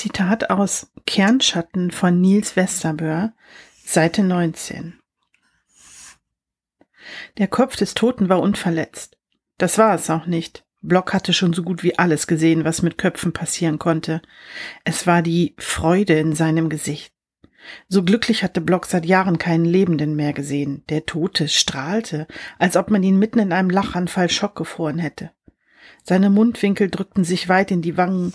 Zitat aus Kernschatten von Niels Westerböhr, Seite 19. Der Kopf des Toten war unverletzt. Das war es auch nicht. Block hatte schon so gut wie alles gesehen, was mit Köpfen passieren konnte. Es war die Freude in seinem Gesicht. So glücklich hatte Block seit Jahren keinen Lebenden mehr gesehen. Der Tote strahlte, als ob man ihn mitten in einem Lachanfall schockgefroren hätte. Seine Mundwinkel drückten sich weit in die Wangen,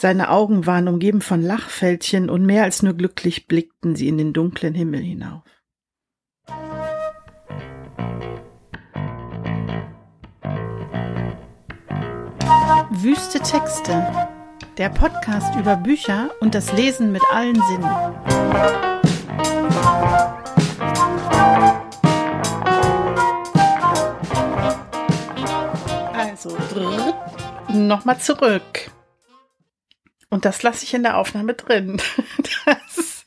seine Augen waren umgeben von Lachfältchen und mehr als nur glücklich blickten sie in den dunklen Himmel hinauf. Wüste Texte. Der Podcast über Bücher und das Lesen mit allen Sinnen. Also, nochmal zurück. Und das lasse ich in der Aufnahme drin. Das,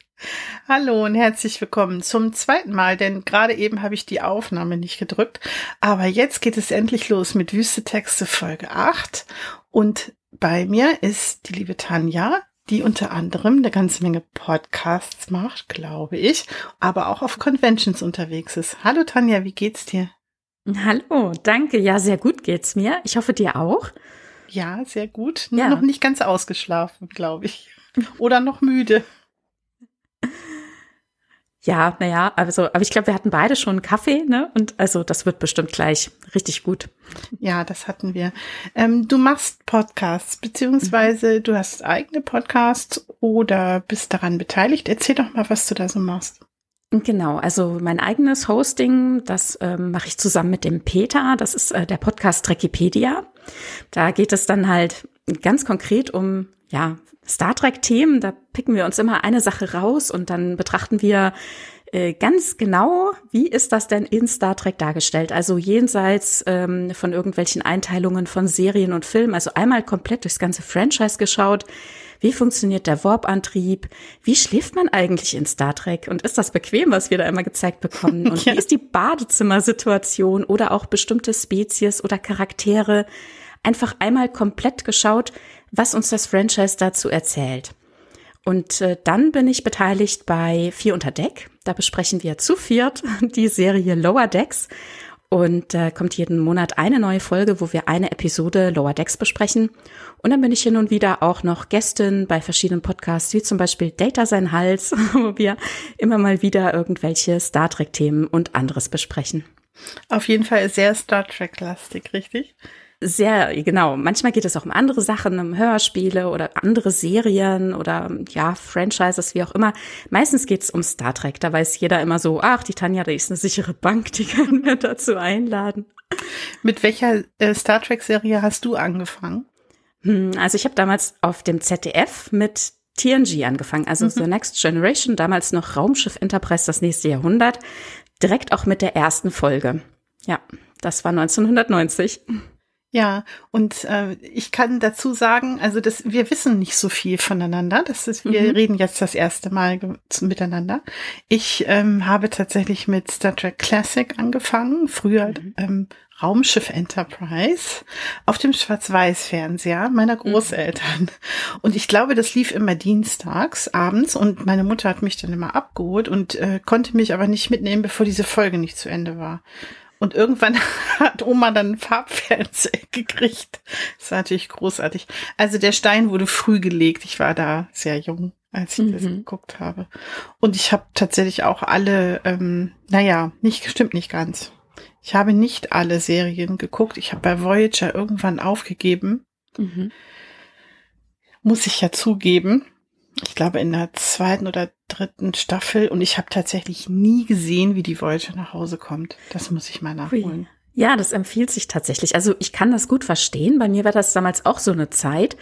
hallo und herzlich willkommen zum zweiten Mal, denn gerade eben habe ich die Aufnahme nicht gedrückt. Aber jetzt geht es endlich los mit Wüste Texte Folge 8. Und bei mir ist die liebe Tanja, die unter anderem eine ganze Menge Podcasts macht, glaube ich, aber auch auf Conventions unterwegs ist. Hallo Tanja, wie geht's dir? Hallo, danke. Ja, sehr gut geht's mir. Ich hoffe dir auch. Ja, sehr gut. Ja. Noch nicht ganz ausgeschlafen, glaube ich. Oder noch müde. Ja, naja, also, aber ich glaube, wir hatten beide schon Kaffee, ne? Und also das wird bestimmt gleich richtig gut. Ja, das hatten wir. Ähm, du machst Podcasts, beziehungsweise mhm. du hast eigene Podcasts oder bist daran beteiligt. Erzähl doch mal, was du da so machst. Genau, also mein eigenes Hosting, das ähm, mache ich zusammen mit dem Peter. Das ist äh, der Podcast Trekipedia. Da geht es dann halt ganz konkret um ja Star Trek Themen. Da picken wir uns immer eine Sache raus und dann betrachten wir äh, ganz genau, wie ist das denn in Star Trek dargestellt? Also jenseits ähm, von irgendwelchen Einteilungen von Serien und Filmen. Also einmal komplett durchs ganze Franchise geschaut wie funktioniert der Warp-Antrieb? Wie schläft man eigentlich in Star Trek? Und ist das bequem, was wir da immer gezeigt bekommen? Und ja. wie ist die Badezimmersituation oder auch bestimmte Spezies oder Charaktere? Einfach einmal komplett geschaut, was uns das Franchise dazu erzählt. Und äh, dann bin ich beteiligt bei Vier unter Deck. Da besprechen wir zu viert die Serie Lower Decks. Und äh, kommt jeden Monat eine neue Folge, wo wir eine Episode Lower Decks besprechen. Und dann bin ich hin und wieder auch noch Gästin bei verschiedenen Podcasts, wie zum Beispiel Data sein Hals, wo wir immer mal wieder irgendwelche Star Trek-Themen und anderes besprechen. Auf jeden Fall sehr Star Trek-lastig, richtig? Sehr, genau. Manchmal geht es auch um andere Sachen, um Hörspiele oder andere Serien oder ja, Franchises, wie auch immer. Meistens geht es um Star Trek. Da weiß jeder immer so, ach, die Tanja, die ist eine sichere Bank, die können wir dazu einladen. Mit welcher äh, Star Trek-Serie hast du angefangen? Hm, also ich habe damals auf dem ZDF mit TNG angefangen, also mhm. The Next Generation, damals noch Raumschiff Enterprise, das nächste Jahrhundert, direkt auch mit der ersten Folge. Ja, das war 1990. Ja, und äh, ich kann dazu sagen, also das, wir wissen nicht so viel voneinander. Das ist, wir mhm. reden jetzt das erste Mal miteinander. Ich ähm, habe tatsächlich mit Star Trek Classic angefangen, früher mhm. ähm, Raumschiff Enterprise auf dem Schwarz-Weiß-Fernseher meiner mhm. Großeltern. Und ich glaube, das lief immer dienstags abends und meine Mutter hat mich dann immer abgeholt und äh, konnte mich aber nicht mitnehmen, bevor diese Folge nicht zu Ende war. Und irgendwann hat Oma dann ein Farbfernseher gekriegt. Das war natürlich großartig. Also der Stein wurde früh gelegt. Ich war da sehr jung, als ich mhm. das geguckt habe. Und ich habe tatsächlich auch alle, ähm, naja, nicht stimmt nicht ganz. Ich habe nicht alle Serien geguckt. Ich habe bei Voyager irgendwann aufgegeben. Mhm. Muss ich ja zugeben ich glaube, in der zweiten oder dritten Staffel und ich habe tatsächlich nie gesehen, wie die Voyager nach Hause kommt. Das muss ich mal nachholen. Ja, das empfiehlt sich tatsächlich. Also ich kann das gut verstehen. Bei mir war das damals auch so eine Zeit.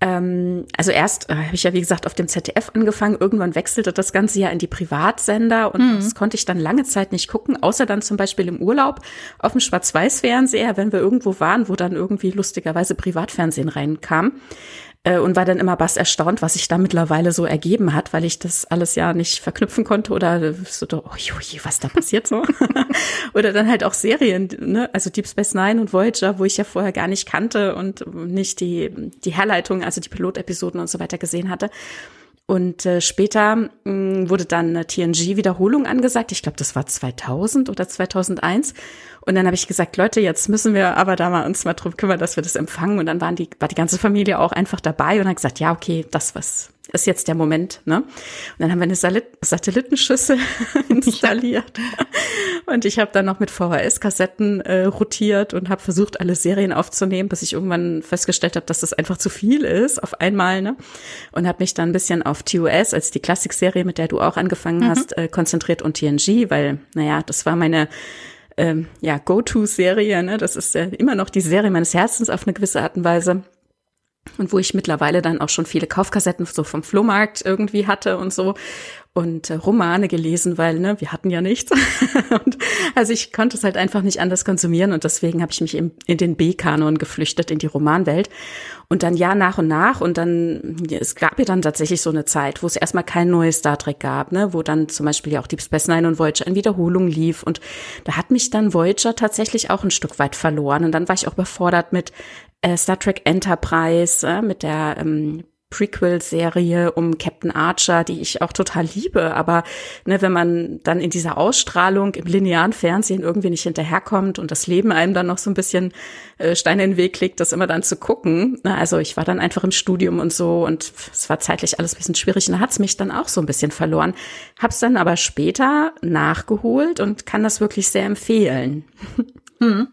Ähm, also erst äh, habe ich ja, wie gesagt, auf dem ZDF angefangen. Irgendwann wechselte das Ganze ja in die Privatsender und mhm. das konnte ich dann lange Zeit nicht gucken, außer dann zum Beispiel im Urlaub auf dem Schwarz-Weiß-Fernseher, wenn wir irgendwo waren, wo dann irgendwie lustigerweise Privatfernsehen reinkam. Äh, und war dann immer bass erstaunt, was sich da mittlerweile so ergeben hat, weil ich das alles ja nicht verknüpfen konnte oder so, oh, je, was da passiert so. oder dann halt auch Serien, ne? also Deep Space Nine und Voyager, wo ich ja vorher gar nicht kannte und nicht die, die Herleitung, also die Pilotepisoden und so weiter gesehen hatte. Und äh, später mh, mm, wurde dann eine TNG-Wiederholung angesagt. Ich glaube, das war 2000 oder 2001. Und dann habe ich gesagt, Leute, jetzt müssen wir aber da mal uns mal drum kümmern, dass wir das empfangen. Und dann waren die, war die ganze Familie auch einfach dabei und hat gesagt, ja, okay, das was ist jetzt der Moment. Ne? Und dann haben wir eine Satellitenschüssel installiert. Und ich habe dann noch mit VHS-Kassetten äh, rotiert und habe versucht, alle Serien aufzunehmen, bis ich irgendwann festgestellt habe, dass das einfach zu viel ist auf einmal. Ne? Und habe mich dann ein bisschen auf TOS, als die Klassikserie, mit der du auch angefangen mhm. hast, äh, konzentriert und TNG, weil, naja, das war meine ähm, ja, Go-To-Serie. Ne? Das ist ja immer noch die Serie meines Herzens auf eine gewisse Art und Weise. Und wo ich mittlerweile dann auch schon viele Kaufkassetten so vom Flohmarkt irgendwie hatte und so und äh, Romane gelesen, weil ne, wir hatten ja nichts. und, also ich konnte es halt einfach nicht anders konsumieren und deswegen habe ich mich in, in den B-Kanon geflüchtet, in die Romanwelt. Und dann ja nach und nach und dann, es gab ja dann tatsächlich so eine Zeit, wo es erstmal kein neues Star Trek gab, ne, wo dann zum Beispiel ja auch Deep Space Nine und Voyager in Wiederholung lief und da hat mich dann Voyager tatsächlich auch ein Stück weit verloren und dann war ich auch überfordert mit äh, Star Trek Enterprise, äh, mit der ähm, Prequel-Serie um Captain Archer, die ich auch total liebe. Aber ne, wenn man dann in dieser Ausstrahlung im linearen Fernsehen irgendwie nicht hinterherkommt und das Leben einem dann noch so ein bisschen äh, Steine in den Weg legt, das immer dann zu gucken. Na, also ich war dann einfach im Studium und so und es war zeitlich alles ein bisschen schwierig und da hat's mich dann auch so ein bisschen verloren. Hab's dann aber später nachgeholt und kann das wirklich sehr empfehlen. Hm.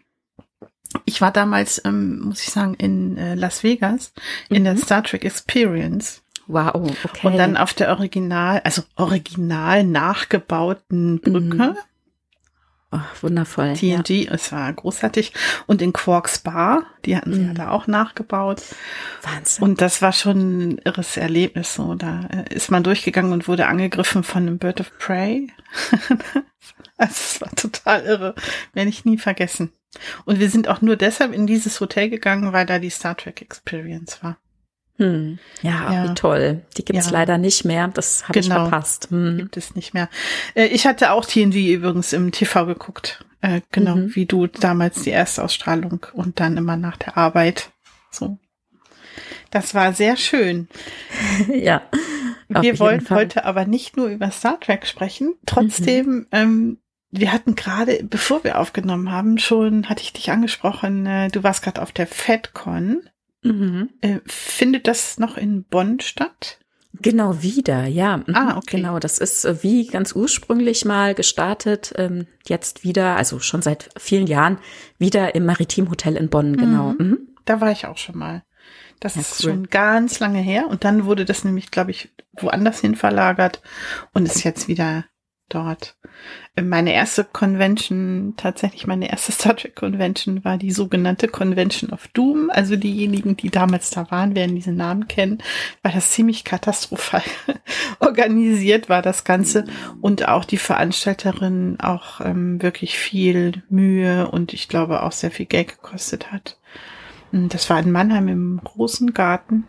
Ich war damals, ähm, muss ich sagen, in äh, Las Vegas in mhm. der Star Trek Experience. Wow, okay. Und dann auf der Original, also original nachgebauten Brücke. Mhm. Oh, wundervoll. TNG, ja. es war großartig. Und in Quarks Bar, die hatten sie mhm. ja da auch nachgebaut. Wahnsinn. Und das war schon ein irres Erlebnis. So, da äh, ist man durchgegangen und wurde angegriffen von einem Bird of Prey. also, es war total irre. Werde ich nie vergessen. Und wir sind auch nur deshalb in dieses Hotel gegangen, weil da die Star Trek Experience war. Hm. Ja, ja, wie toll. Die gibt's ja. leider nicht mehr. Das habe genau. ich verpasst. Hm. Gibt es nicht mehr. Äh, ich hatte auch TNG übrigens im TV geguckt. Äh, genau, mhm. wie du damals die erste Ausstrahlung und dann immer nach der Arbeit. So. Das war sehr schön. ja. Wir wollen heute aber nicht nur über Star Trek sprechen. Trotzdem mhm. ähm, wir hatten gerade, bevor wir aufgenommen haben, schon, hatte ich dich angesprochen, äh, du warst gerade auf der FedCon. Mhm. Äh, findet das noch in Bonn statt? Genau, wieder, ja. Mhm. Ah, okay. Genau, das ist äh, wie ganz ursprünglich mal gestartet, ähm, jetzt wieder, also schon seit vielen Jahren, wieder im Maritimhotel in Bonn, genau. Mhm. Mhm. Da war ich auch schon mal. Das ja, ist cool. schon ganz lange her. Und dann wurde das nämlich, glaube ich, woanders hin verlagert und ist jetzt wieder dort. Meine erste Convention, tatsächlich meine erste Star Trek Convention war die sogenannte Convention of Doom. Also diejenigen, die damals da waren, werden diesen Namen kennen, weil das ziemlich katastrophal organisiert war, das Ganze. Und auch die Veranstalterin auch ähm, wirklich viel Mühe und ich glaube auch sehr viel Geld gekostet hat. Das war in Mannheim im großen Garten.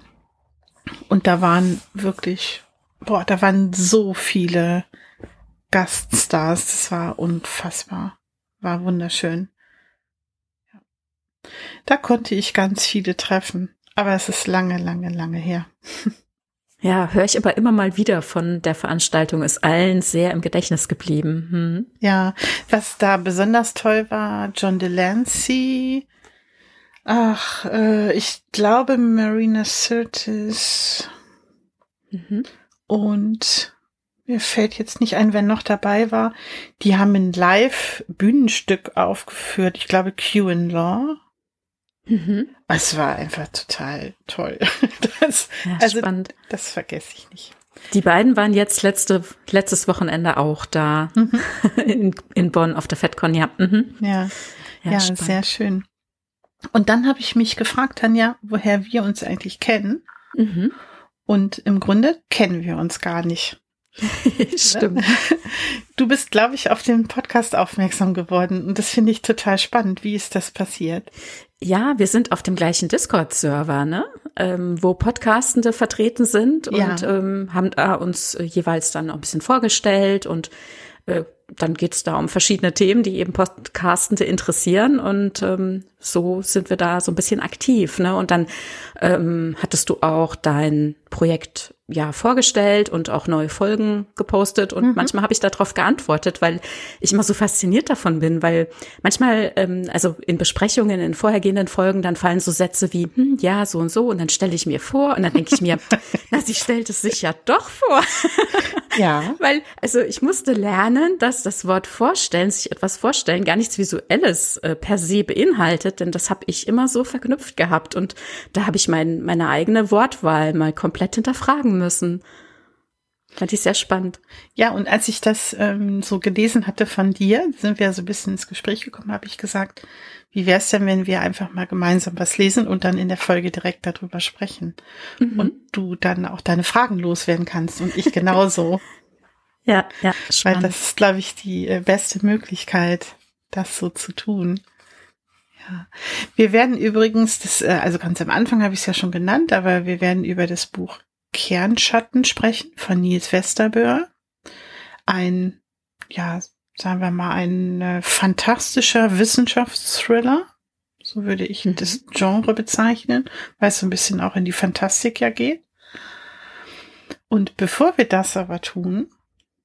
Und da waren wirklich, boah, da waren so viele Gaststars. Das war unfassbar. War wunderschön. Da konnte ich ganz viele treffen. Aber es ist lange, lange, lange her. Ja, höre ich aber immer mal wieder von der Veranstaltung, ist allen sehr im Gedächtnis geblieben. Hm. Ja, was da besonders toll war, John Delancey, ach, äh, ich glaube Marina Sirtis mhm. und mir fällt jetzt nicht ein, wer noch dabei war. Die haben ein Live-Bühnenstück aufgeführt. Ich glaube, Q in Law. Mhm. Es war einfach total toll. Das, ja, also, spannend. Das vergesse ich nicht. Die beiden waren jetzt letzte, letztes Wochenende auch da mhm. in, in Bonn auf der FedCon, ja. Mhm. Ja, ja, ja sehr schön. Und dann habe ich mich gefragt, Tanja, woher wir uns eigentlich kennen. Mhm. Und im Grunde kennen wir uns gar nicht. Stimmt. Du bist, glaube ich, auf den Podcast aufmerksam geworden und das finde ich total spannend. Wie ist das passiert? Ja, wir sind auf dem gleichen Discord-Server, ne? ähm, wo Podcastende vertreten sind und Ja. ähm, haben da uns äh, jeweils dann auch ein bisschen vorgestellt und äh, dann geht es da um verschiedene Themen, die eben Podcastende interessieren und ähm, so sind wir da so ein bisschen aktiv. Ne? Und dann ähm, hattest du auch dein Projekt ja vorgestellt und auch neue Folgen gepostet und manchmal habe ich darauf geantwortet, weil ich immer so fasziniert davon bin, weil manchmal, ähm, also in Besprechungen, in vorhergehenden Folgen, dann fallen so Sätze wie, hm, ja, so und so und dann stelle ich mir vor und dann denke ich mir, na, sie stellt es sich ja doch vor. Ja. Weil, also ich musste lernen, dass das Wort vorstellen, sich etwas vorstellen, gar nichts Visuelles äh, per se beinhaltet, denn das habe ich immer so verknüpft gehabt und da habe ich mein, meine eigene Wortwahl mal komplett hinterfragen müssen. Fand ich sehr spannend. Ja, und als ich das ähm, so gelesen hatte von dir, sind wir so ein bisschen ins Gespräch gekommen, habe ich gesagt, wie wäre es denn, wenn wir einfach mal gemeinsam was lesen und dann in der Folge direkt darüber sprechen Mhm. und du dann auch deine Fragen loswerden kannst und ich genauso, Ja, ja, weil spannend. das ist, glaube ich, die äh, beste Möglichkeit, das so zu tun. Ja. Wir werden übrigens, das, äh, also ganz am Anfang habe ich es ja schon genannt, aber wir werden über das Buch Kernschatten sprechen von Nils Westerböhr. Ein, ja, sagen wir mal, ein äh, fantastischer Wissenschaftsthriller. So würde ich Mhm. das Genre bezeichnen, weil es so ein bisschen auch in die Fantastik ja geht. Und bevor wir das aber tun,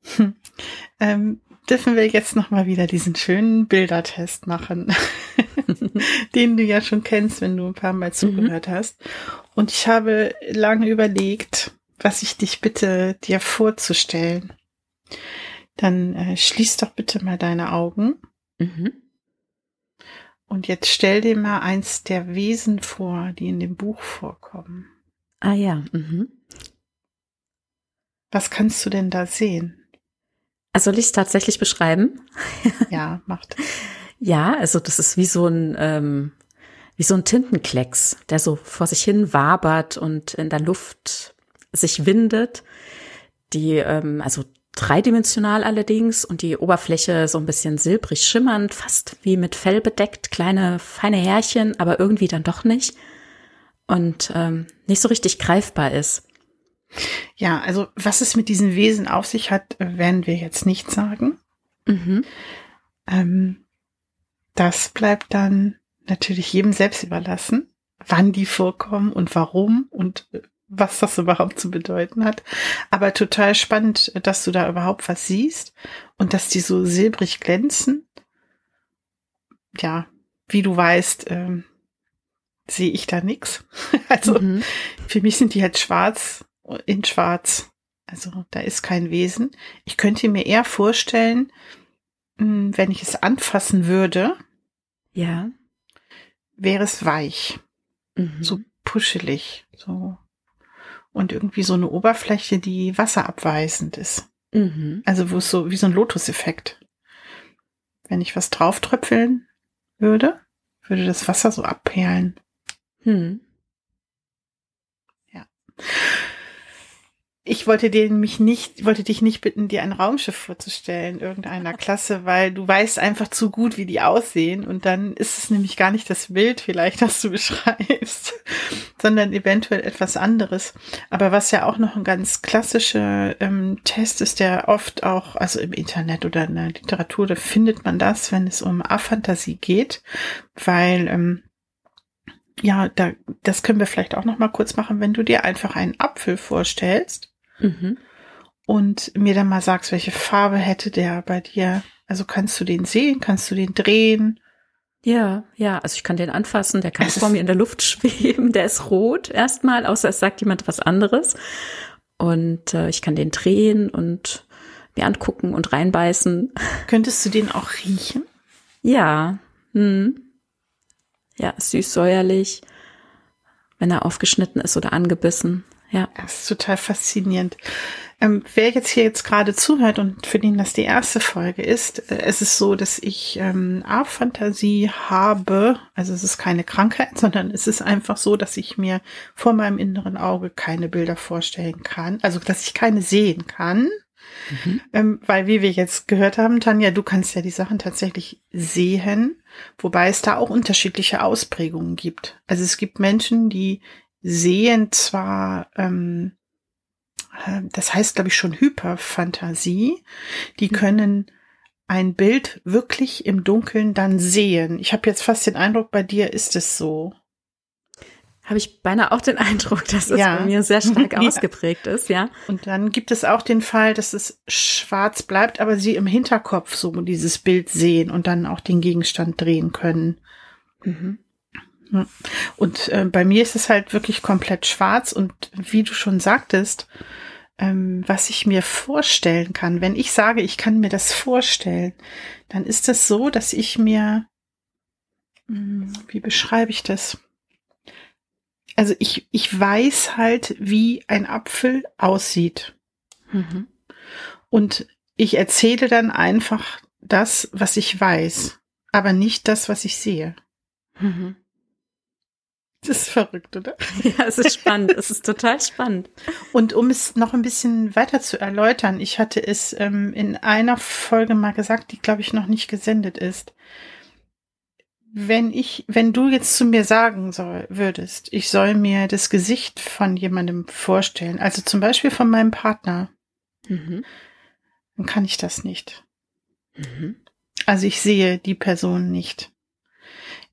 ähm, dürfen wir jetzt noch mal wieder diesen schönen Bildertest machen, den du ja schon kennst, wenn du ein paar Mal zugehört hast. Und ich habe lange überlegt, was ich dich bitte, dir vorzustellen. Dann äh, schließ doch bitte mal deine Augen Mhm. und jetzt stell dir mal eins der Wesen vor, die in dem Buch vorkommen. Ah ja. Mhm. Was kannst du denn da sehen? Also soll ich es tatsächlich beschreiben? Ja, macht. Ja, also das ist wie so ein ähm, wie so ein Tintenklecks, der so vor sich hin wabert und in der Luft sich windet. Die ähm, also dreidimensional allerdings und die Oberfläche so ein bisschen silbrig schimmernd, fast wie mit Fell bedeckt, kleine feine Härchen, aber irgendwie dann doch nicht und ähm, nicht so richtig greifbar ist. Ja, also was es mit diesen Wesen auf sich hat, werden wir jetzt nicht sagen. Mhm. Ähm, das bleibt dann natürlich jedem selbst überlassen, wann die vorkommen und warum und äh, was das überhaupt zu bedeuten hat. Aber total spannend, dass du da überhaupt was siehst und dass die so silbrig glänzen. Ja, wie du weißt, ähm, sehe ich da nix. Also Mhm. für mich sind die halt schwarz in schwarz. Also da ist kein Wesen. Ich könnte mir eher vorstellen, wenn ich es anfassen würde, Ja. wäre es weich, Mhm. so puschelig, so. Und irgendwie so eine Oberfläche, die wasserabweisend ist. Mhm. Also wo es so wie so ein Lotus-Effekt. Wenn ich was drauftröpfeln würde, würde das Wasser so abperlen. Hm. Ich wollte dir mich nicht, wollte dich nicht bitten, dir ein Raumschiff vorzustellen, irgendeiner Klasse, weil du weißt einfach zu gut, wie die aussehen. Und dann ist es nämlich gar nicht das Bild vielleicht, das du beschreibst, sondern eventuell etwas anderes. Aber was ja auch noch ein ganz klassischer ähm, Test ist, der oft auch, also im Internet oder in der Literatur, da findet man das, wenn es um A-Fantasie geht, weil, ähm, ja, da, das können wir vielleicht auch noch mal kurz machen, wenn du dir einfach einen Apfel vorstellst Mhm. und mir dann mal sagst, welche Farbe hätte der bei dir. Also kannst du den sehen, kannst du den drehen? Ja, ja, also ich kann den anfassen, der kann Es vor mir in der Luft schweben, der ist rot erstmal, außer es sagt jemand was anderes. Und äh, ich kann den drehen und mir angucken und reinbeißen. Könntest du den auch riechen? Ja, hm. ja, ist süß säuerlich, wenn er aufgeschnitten ist oder angebissen. Ja, Das ist total faszinierend. Ähm, wer jetzt hier jetzt gerade zuhört und für den das die erste Folge ist, äh, es ist so, dass ich ähm, A-Fantasie habe. Also es ist keine Krankheit, sondern es ist einfach so, dass ich mir vor meinem inneren Auge keine Bilder vorstellen kann. Also dass ich keine sehen kann. Ähm, weil, wie wir jetzt gehört haben, Tanja, du kannst ja die Sachen tatsächlich sehen, wobei es da auch unterschiedliche Ausprägungen gibt. Also es gibt Menschen, die sehen zwar, ähm, äh, das heißt, glaube ich, schon Hyperfantasie. Die mhm. können ein Bild wirklich im Dunkeln dann sehen. Ich habe jetzt fast den Eindruck, bei dir ist es so. Habe ich beinahe auch den Eindruck, dass es ja. bei mir sehr stark ja. ausgeprägt ist, ja. Und dann gibt es auch den Fall, dass es schwarz bleibt, aber sie im Hinterkopf so dieses Bild sehen und dann auch den Gegenstand drehen können. Mhm. Und äh, bei mir ist es halt wirklich komplett schwarz und wie du schon sagtest, ähm, was ich mir vorstellen kann, wenn ich sage, ich kann mir das vorstellen, dann ist es so, dass ich mir, mh, hm, wie beschreibe ich das? Also ich, ich weiß halt, wie ein Apfel aussieht. Mhm. Und ich erzähle dann einfach das, was ich weiß, aber nicht das, was ich sehe. Mhm. Das ist verrückt, oder? Ja, es ist spannend. es ist total spannend. Und um es noch ein bisschen weiter zu erläutern, ich hatte es ähm, in einer Folge mal gesagt, die, glaube ich, noch nicht gesendet ist. Wenn ich, wenn du jetzt zu mir sagen soll, würdest, ich soll mir das Gesicht von jemandem vorstellen, also zum Beispiel von meinem Partner, mhm. dann kann ich das nicht. Mhm. Also ich sehe die Person nicht.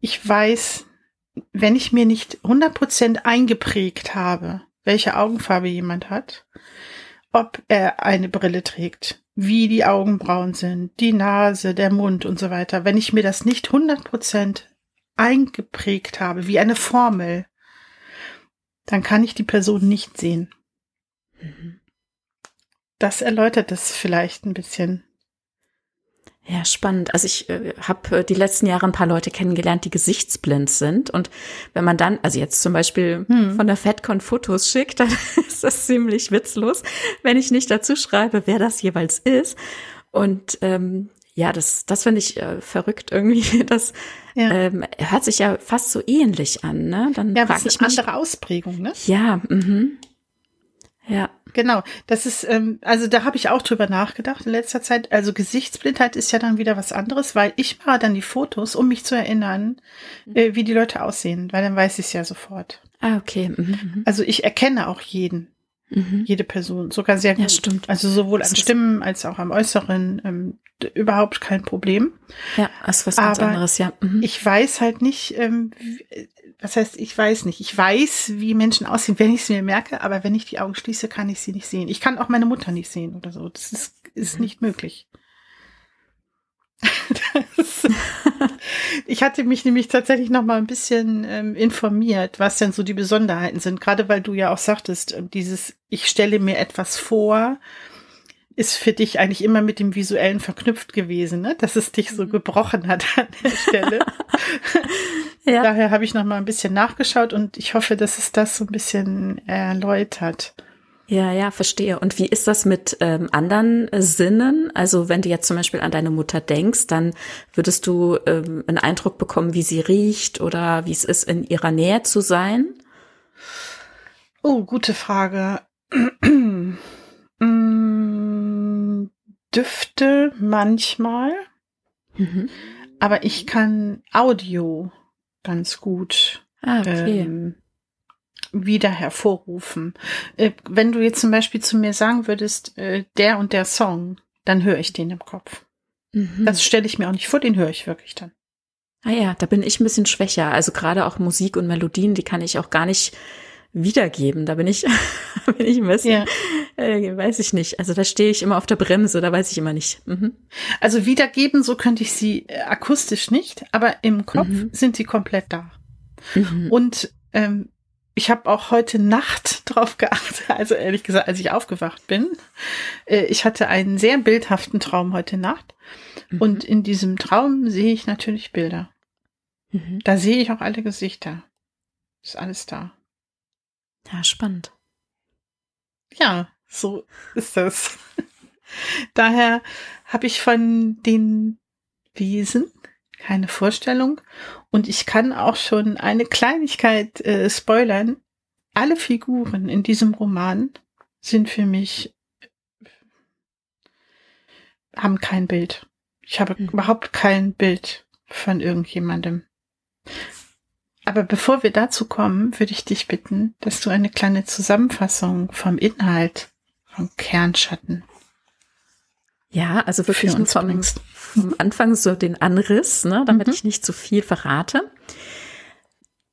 Ich weiß wenn ich mir nicht 100% eingeprägt habe, welche Augenfarbe jemand hat, ob er eine Brille trägt, wie die Augenbrauen sind, die Nase, der Mund und so weiter, wenn ich mir das nicht 100% eingeprägt habe, wie eine Formel, dann kann ich die Person nicht sehen. Mhm. Das erläutert es vielleicht ein bisschen. Ja, spannend. Also ich äh, habe äh, die letzten Jahre ein paar Leute kennengelernt, die gesichtsblind sind. Und wenn man dann, also jetzt zum Beispiel hm. von der FedCon Fotos schickt, dann ist das ziemlich witzlos, wenn ich nicht dazu schreibe, wer das jeweils ist. Und ähm, ja, das, das finde ich äh, verrückt irgendwie. Das ja. ähm, hört sich ja fast so ähnlich an, ne? Dann ja, das ist eine andere Ausprägung, ne? Ja, mhm. Ja. Genau, das ist, ähm, also da habe ich auch drüber nachgedacht in letzter Zeit. Also Gesichtsblindheit ist ja dann wieder was anderes, weil ich mache dann die Fotos, um mich zu erinnern, äh, wie die Leute aussehen, weil dann weiß ich es ja sofort. Ah, okay. Mhm, mhm. Also ich erkenne auch jeden, mhm. jede Person, sogar sehr gut. Ja, stimmt. Also sowohl das an Stimmen als auch am Äußeren ähm, überhaupt kein Problem. Ja, das ist was ganz Aber anderes, ja. Mhm. Ich weiß halt nicht, ähm, was heißt, ich weiß nicht. Ich weiß, wie Menschen aussehen, wenn ich es mir merke, aber wenn ich die Augen schließe, kann ich sie nicht sehen. Ich kann auch meine Mutter nicht sehen oder so. Das ist, ist mhm. nicht möglich. das, ich hatte mich nämlich tatsächlich noch mal ein bisschen ähm, informiert, was denn so die Besonderheiten sind. Gerade weil du ja auch sagtest, ähm, dieses, ich stelle mir etwas vor, ist für dich eigentlich immer mit dem Visuellen verknüpft gewesen, ne? dass es dich so mhm. gebrochen hat an der Stelle. ja. Daher habe ich noch mal ein bisschen nachgeschaut und ich hoffe, dass es das so ein bisschen erläutert. Ja, ja, verstehe. Und wie ist das mit ähm, anderen Sinnen? Also wenn du jetzt zum Beispiel an deine Mutter denkst, dann würdest du ähm, einen Eindruck bekommen, wie sie riecht oder wie es ist, in ihrer Nähe zu sein? Oh, gute Frage. Mm, Düfte manchmal, mhm. aber ich kann Audio ganz gut ah, okay. ähm, wieder hervorrufen. Äh, wenn du jetzt zum Beispiel zu mir sagen würdest, äh, der und der Song, dann höre ich den im Kopf. Mhm. Das stelle ich mir auch nicht vor, den höre ich wirklich dann. Ah ja, da bin ich ein bisschen schwächer. Also gerade auch Musik und Melodien, die kann ich auch gar nicht wiedergeben. Da bin ich, bin ich ein bisschen, ja. äh, weiß ich nicht. Also da stehe ich immer auf der Bremse, da weiß ich immer nicht. Mhm. Also wiedergeben, so könnte ich sie äh, akustisch nicht, aber im Kopf mhm. sind sie komplett da. Mhm. Und ähm, ich habe auch heute Nacht drauf geachtet, also ehrlich gesagt, als ich aufgewacht bin. Äh, ich hatte einen sehr bildhaften Traum heute Nacht. Mhm. Und in diesem Traum sehe ich natürlich Bilder. Mhm. Da sehe ich auch alle Gesichter. Ist alles da. Ja, spannend. Ja, so ist das. Daher habe ich von den Wesen keine Vorstellung und ich kann auch schon eine Kleinigkeit äh, spoilern. Alle Figuren in diesem Roman sind für mich haben kein Bild. Ich habe mhm. überhaupt kein Bild von irgendjemandem. Aber bevor wir dazu kommen, würde ich dich bitten, dass du eine kleine Zusammenfassung vom Inhalt von Kernschatten. Ja, also wirklich nur vom, vom, Anfang so den Anriss, ne, damit mhm. ich nicht zu viel verrate.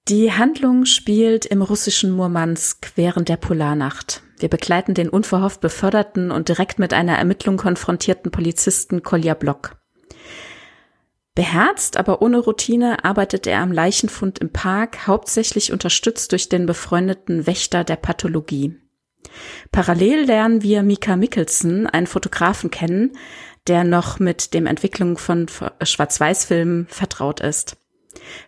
Die Handlung spielt im russischen Murmansk während der Polarnacht. Wir begleiten den unverhofft beförderten und direkt mit einer Ermittlung konfrontierten Polizisten Kolja Block. Beherzt, aber ohne Routine arbeitet er am Leichenfund im Park, hauptsächlich unterstützt durch den befreundeten Wächter der Pathologie. Parallel lernen wir Mika Mickelson, einen Fotografen, kennen, der noch mit dem Entwicklung von Schwarz-Weiß-Filmen vertraut ist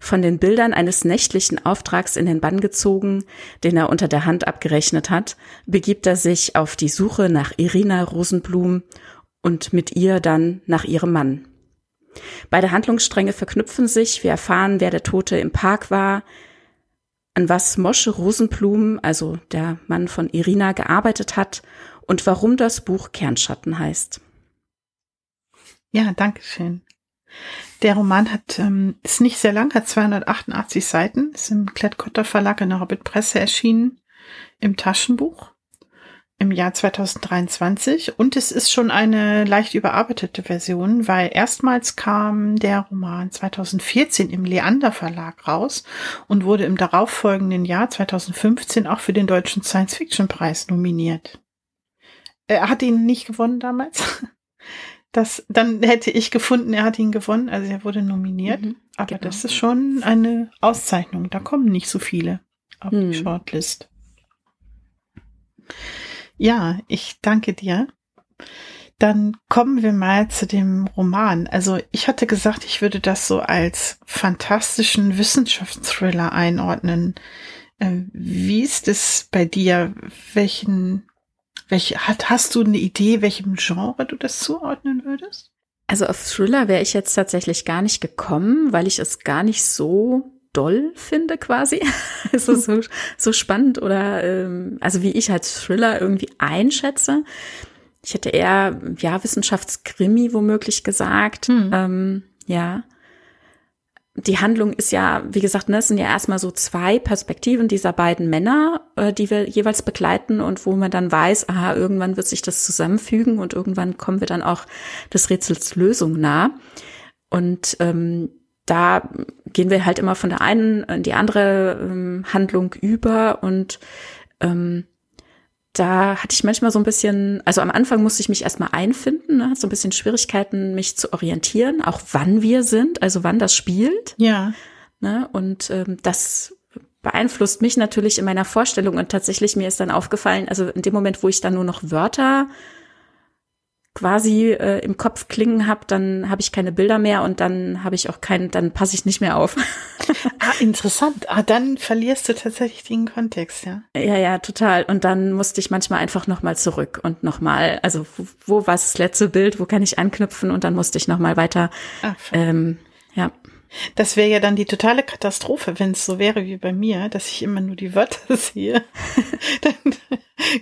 von den Bildern eines nächtlichen Auftrags in den Bann gezogen, den er unter der Hand abgerechnet hat, begibt er sich auf die Suche nach Irina Rosenblum und mit ihr dann nach ihrem Mann. Beide Handlungsstränge verknüpfen sich. Wir erfahren, wer der Tote im Park war, an was Mosche Rosenblum, also der Mann von Irina, gearbeitet hat und warum das Buch Kernschatten heißt. Ja, danke schön. Der Roman hat, ähm, ist nicht sehr lang, hat 288 Seiten, ist im Klettkotter Verlag in der Hobbit Presse erschienen, im Taschenbuch im Jahr 2023 und es ist schon eine leicht überarbeitete Version, weil erstmals kam der Roman 2014 im Leander Verlag raus und wurde im darauffolgenden Jahr 2015 auch für den Deutschen Science Fiction Preis nominiert. Er hat ihn nicht gewonnen damals. Das, dann hätte ich gefunden, er hat ihn gewonnen, also er wurde nominiert. Mhm, aber genau. das ist schon eine Auszeichnung. Da kommen nicht so viele auf mhm. die Shortlist. Ja, ich danke dir. Dann kommen wir mal zu dem Roman. Also ich hatte gesagt, ich würde das so als fantastischen Wissenschaftsthriller einordnen. Äh, wie ist es bei dir? Welchen welche, hat, hast du eine Idee, welchem Genre du das zuordnen würdest? Also auf Thriller wäre ich jetzt tatsächlich gar nicht gekommen, weil ich es gar nicht so doll finde quasi. also so, so spannend oder ähm, also wie ich als Thriller irgendwie einschätze. Ich hätte eher ja Wissenschaftskrimi womöglich gesagt. Hm. Ähm, ja die Handlung ist ja, wie gesagt, ne, es sind ja erstmal so zwei Perspektiven dieser beiden Männer, äh, die wir jeweils begleiten und wo man dann weiß, aha, irgendwann wird sich das zusammenfügen und irgendwann kommen wir dann auch des Rätsels Lösung nah. Und ähm, da gehen wir halt immer von der einen in die andere ähm, Handlung über und ähm, da hatte ich manchmal so ein bisschen, also am Anfang musste ich mich erstmal einfinden, ne, so ein bisschen Schwierigkeiten, mich zu orientieren, auch wann wir sind, also wann das spielt. Ja. Ne, und ähm, das beeinflusst mich natürlich in meiner Vorstellung und tatsächlich mir ist dann aufgefallen, also in dem Moment, wo ich dann nur noch Wörter quasi äh, im Kopf klingen habe, dann habe ich keine Bilder mehr und dann habe ich auch keinen, dann passe ich nicht mehr auf. ah, interessant. Ah, dann verlierst du tatsächlich den Kontext, ja. Ja, ja, total. Und dann musste ich manchmal einfach nochmal zurück und nochmal, also wo, wo war das letzte Bild, wo kann ich anknüpfen und dann musste ich nochmal weiter. Ach, ähm, ja. Das wäre ja dann die totale Katastrophe, wenn es so wäre wie bei mir, dass ich immer nur die Wörter sehe. dann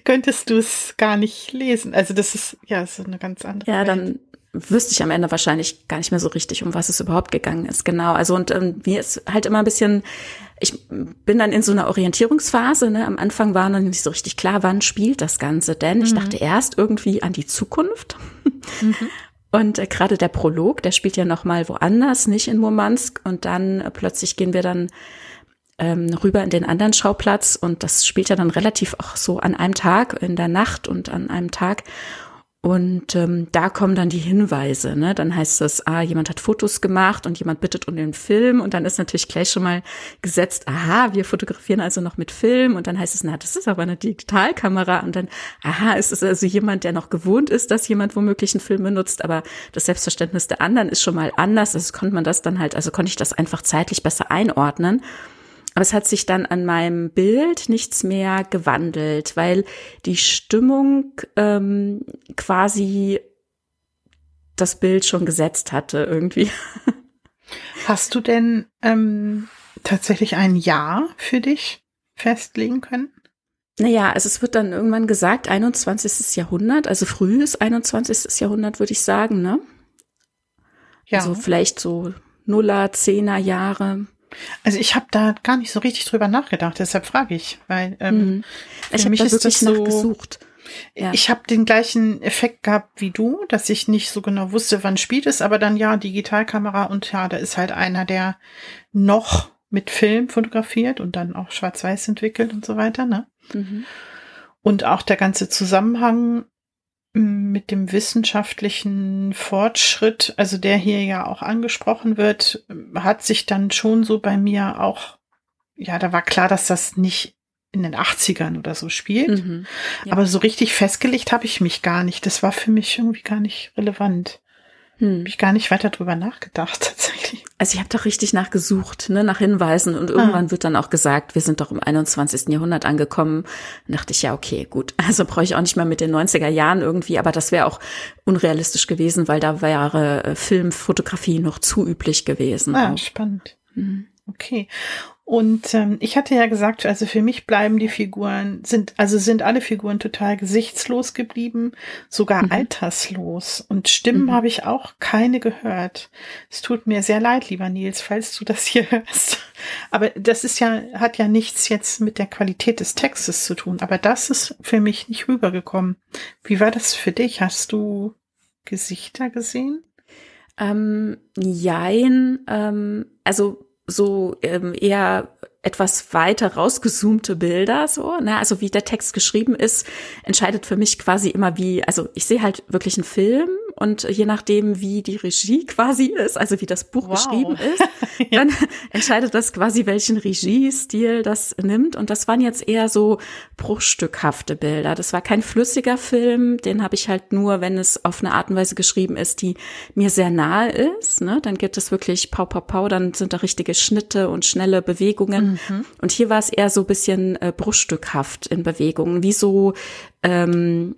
könntest du es gar nicht lesen. Also das ist ja so eine ganz andere. Ja, Welt. dann wüsste ich am Ende wahrscheinlich gar nicht mehr so richtig, um was es überhaupt gegangen ist. Genau. Also und ähm, mir ist halt immer ein bisschen, ich bin dann in so einer Orientierungsphase. Ne? Am Anfang war noch nicht so richtig klar, wann spielt das Ganze denn. Ich mhm. dachte erst irgendwie an die Zukunft. Mhm. Und äh, gerade der Prolog, der spielt ja noch mal woanders, nicht in Murmansk. Und dann äh, plötzlich gehen wir dann ähm, rüber in den anderen Schauplatz und das spielt ja dann relativ auch so an einem Tag, in der Nacht und an einem Tag. Und ähm, da kommen dann die Hinweise. Ne? Dann heißt es, ah, jemand hat Fotos gemacht und jemand bittet um den Film. Und dann ist natürlich gleich schon mal gesetzt, aha, wir fotografieren also noch mit Film. Und dann heißt es, na, das ist aber eine Digitalkamera. Und dann, aha, ist es also jemand, der noch gewohnt ist, dass jemand womöglich einen Film benutzt. Aber das Selbstverständnis der anderen ist schon mal anders. Also konnte man das dann halt, also konnte ich das einfach zeitlich besser einordnen. Aber es hat sich dann an meinem Bild nichts mehr gewandelt, weil die Stimmung ähm, quasi das Bild schon gesetzt hatte irgendwie. Hast du denn ähm, tatsächlich ein Jahr für dich festlegen können? Naja, also es wird dann irgendwann gesagt, 21. Jahrhundert, also frühes 21. Jahrhundert, würde ich sagen, ne? Ja. Also vielleicht so Nuller, Zehner Jahre. Also ich habe da gar nicht so richtig drüber nachgedacht, deshalb frage ich, weil ähm, mhm. ich habe da wirklich so, nachgesucht. Ja. Ich habe den gleichen Effekt gehabt wie du, dass ich nicht so genau wusste, wann spielt es, aber dann ja, Digitalkamera und ja, da ist halt einer, der noch mit Film fotografiert und dann auch schwarz-weiß entwickelt und so weiter, ne? Mhm. Und auch der ganze Zusammenhang mit dem wissenschaftlichen Fortschritt, also der hier ja auch angesprochen wird, hat sich dann schon so bei mir auch, ja, da war klar, dass das nicht in den 80ern oder so spielt. Mhm, ja. Aber so richtig festgelegt habe ich mich gar nicht. Das war für mich irgendwie gar nicht relevant. Hm. Habe ich gar nicht weiter drüber nachgedacht, tatsächlich. Also ich habe doch richtig nachgesucht, ne, nach Hinweisen und irgendwann ah. wird dann auch gesagt, wir sind doch im 21. Jahrhundert angekommen. Dann dachte ich, ja, okay, gut. Also brauche ich auch nicht mehr mit den 90er Jahren irgendwie, aber das wäre auch unrealistisch gewesen, weil da wäre äh, Filmfotografie noch zu üblich gewesen. Ah, auch. spannend. Mhm. Okay. Und ähm, ich hatte ja gesagt, also für mich bleiben die Figuren, sind, also sind alle Figuren total gesichtslos geblieben, sogar mhm. alterslos. Und Stimmen mhm. habe ich auch keine gehört. Es tut mir sehr leid, lieber Nils, falls du das hier hörst. Aber das ist ja, hat ja nichts jetzt mit der Qualität des Textes zu tun. Aber das ist für mich nicht rübergekommen. Wie war das für dich? Hast du Gesichter gesehen? Ähm, jein, ähm, also so ähm, eher etwas weiter rausgezoomte Bilder, so, ne? Also wie der Text geschrieben ist, entscheidet für mich quasi immer wie, also ich sehe halt wirklich einen Film und je nachdem, wie die Regie quasi ist, also wie das Buch wow. geschrieben ist, ja. dann entscheidet das quasi, welchen Regiestil das nimmt. Und das waren jetzt eher so bruchstückhafte Bilder. Das war kein flüssiger Film, den habe ich halt nur, wenn es auf eine Art und Weise geschrieben ist, die mir sehr nahe ist. Ne? Dann gibt es wirklich Pau, Pau, Pau, dann sind da richtige Schnitte und schnelle Bewegungen. Mhm. Und hier war es eher so bisschen äh, bruchstückhaft in Bewegungen, wie so ähm,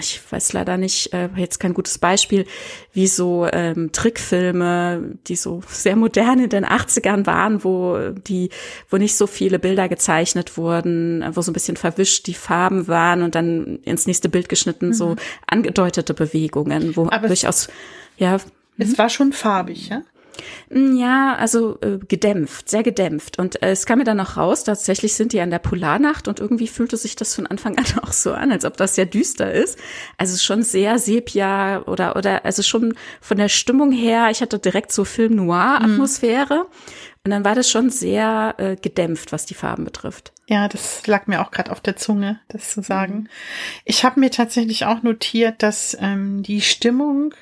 ich weiß leider nicht, äh, jetzt kein gutes Beispiel, wie so ähm, Trickfilme, die so sehr modern in den 80ern waren, wo die, wo nicht so viele Bilder gezeichnet wurden, wo so ein bisschen verwischt die Farben waren und dann ins nächste Bild geschnitten, mhm. so angedeutete Bewegungen, wo Aber durchaus, ja. Es war schon farbig, ja? Mm, ja, also äh, gedämpft, sehr gedämpft. Und äh, es kam mir dann noch raus, tatsächlich sind die an der Polarnacht und irgendwie fühlte sich das von Anfang an auch so an, als ob das sehr düster ist. Also schon sehr Sepia oder, oder, also schon von der Stimmung her, ich hatte direkt so Film-Noir-Atmosphäre. Mhm. Und dann war das schon sehr äh, gedämpft, was die Farben betrifft. Ja, das lag mir auch gerade auf der Zunge, das zu sagen. Mhm. Ich habe mir tatsächlich auch notiert, dass ähm, die Stimmung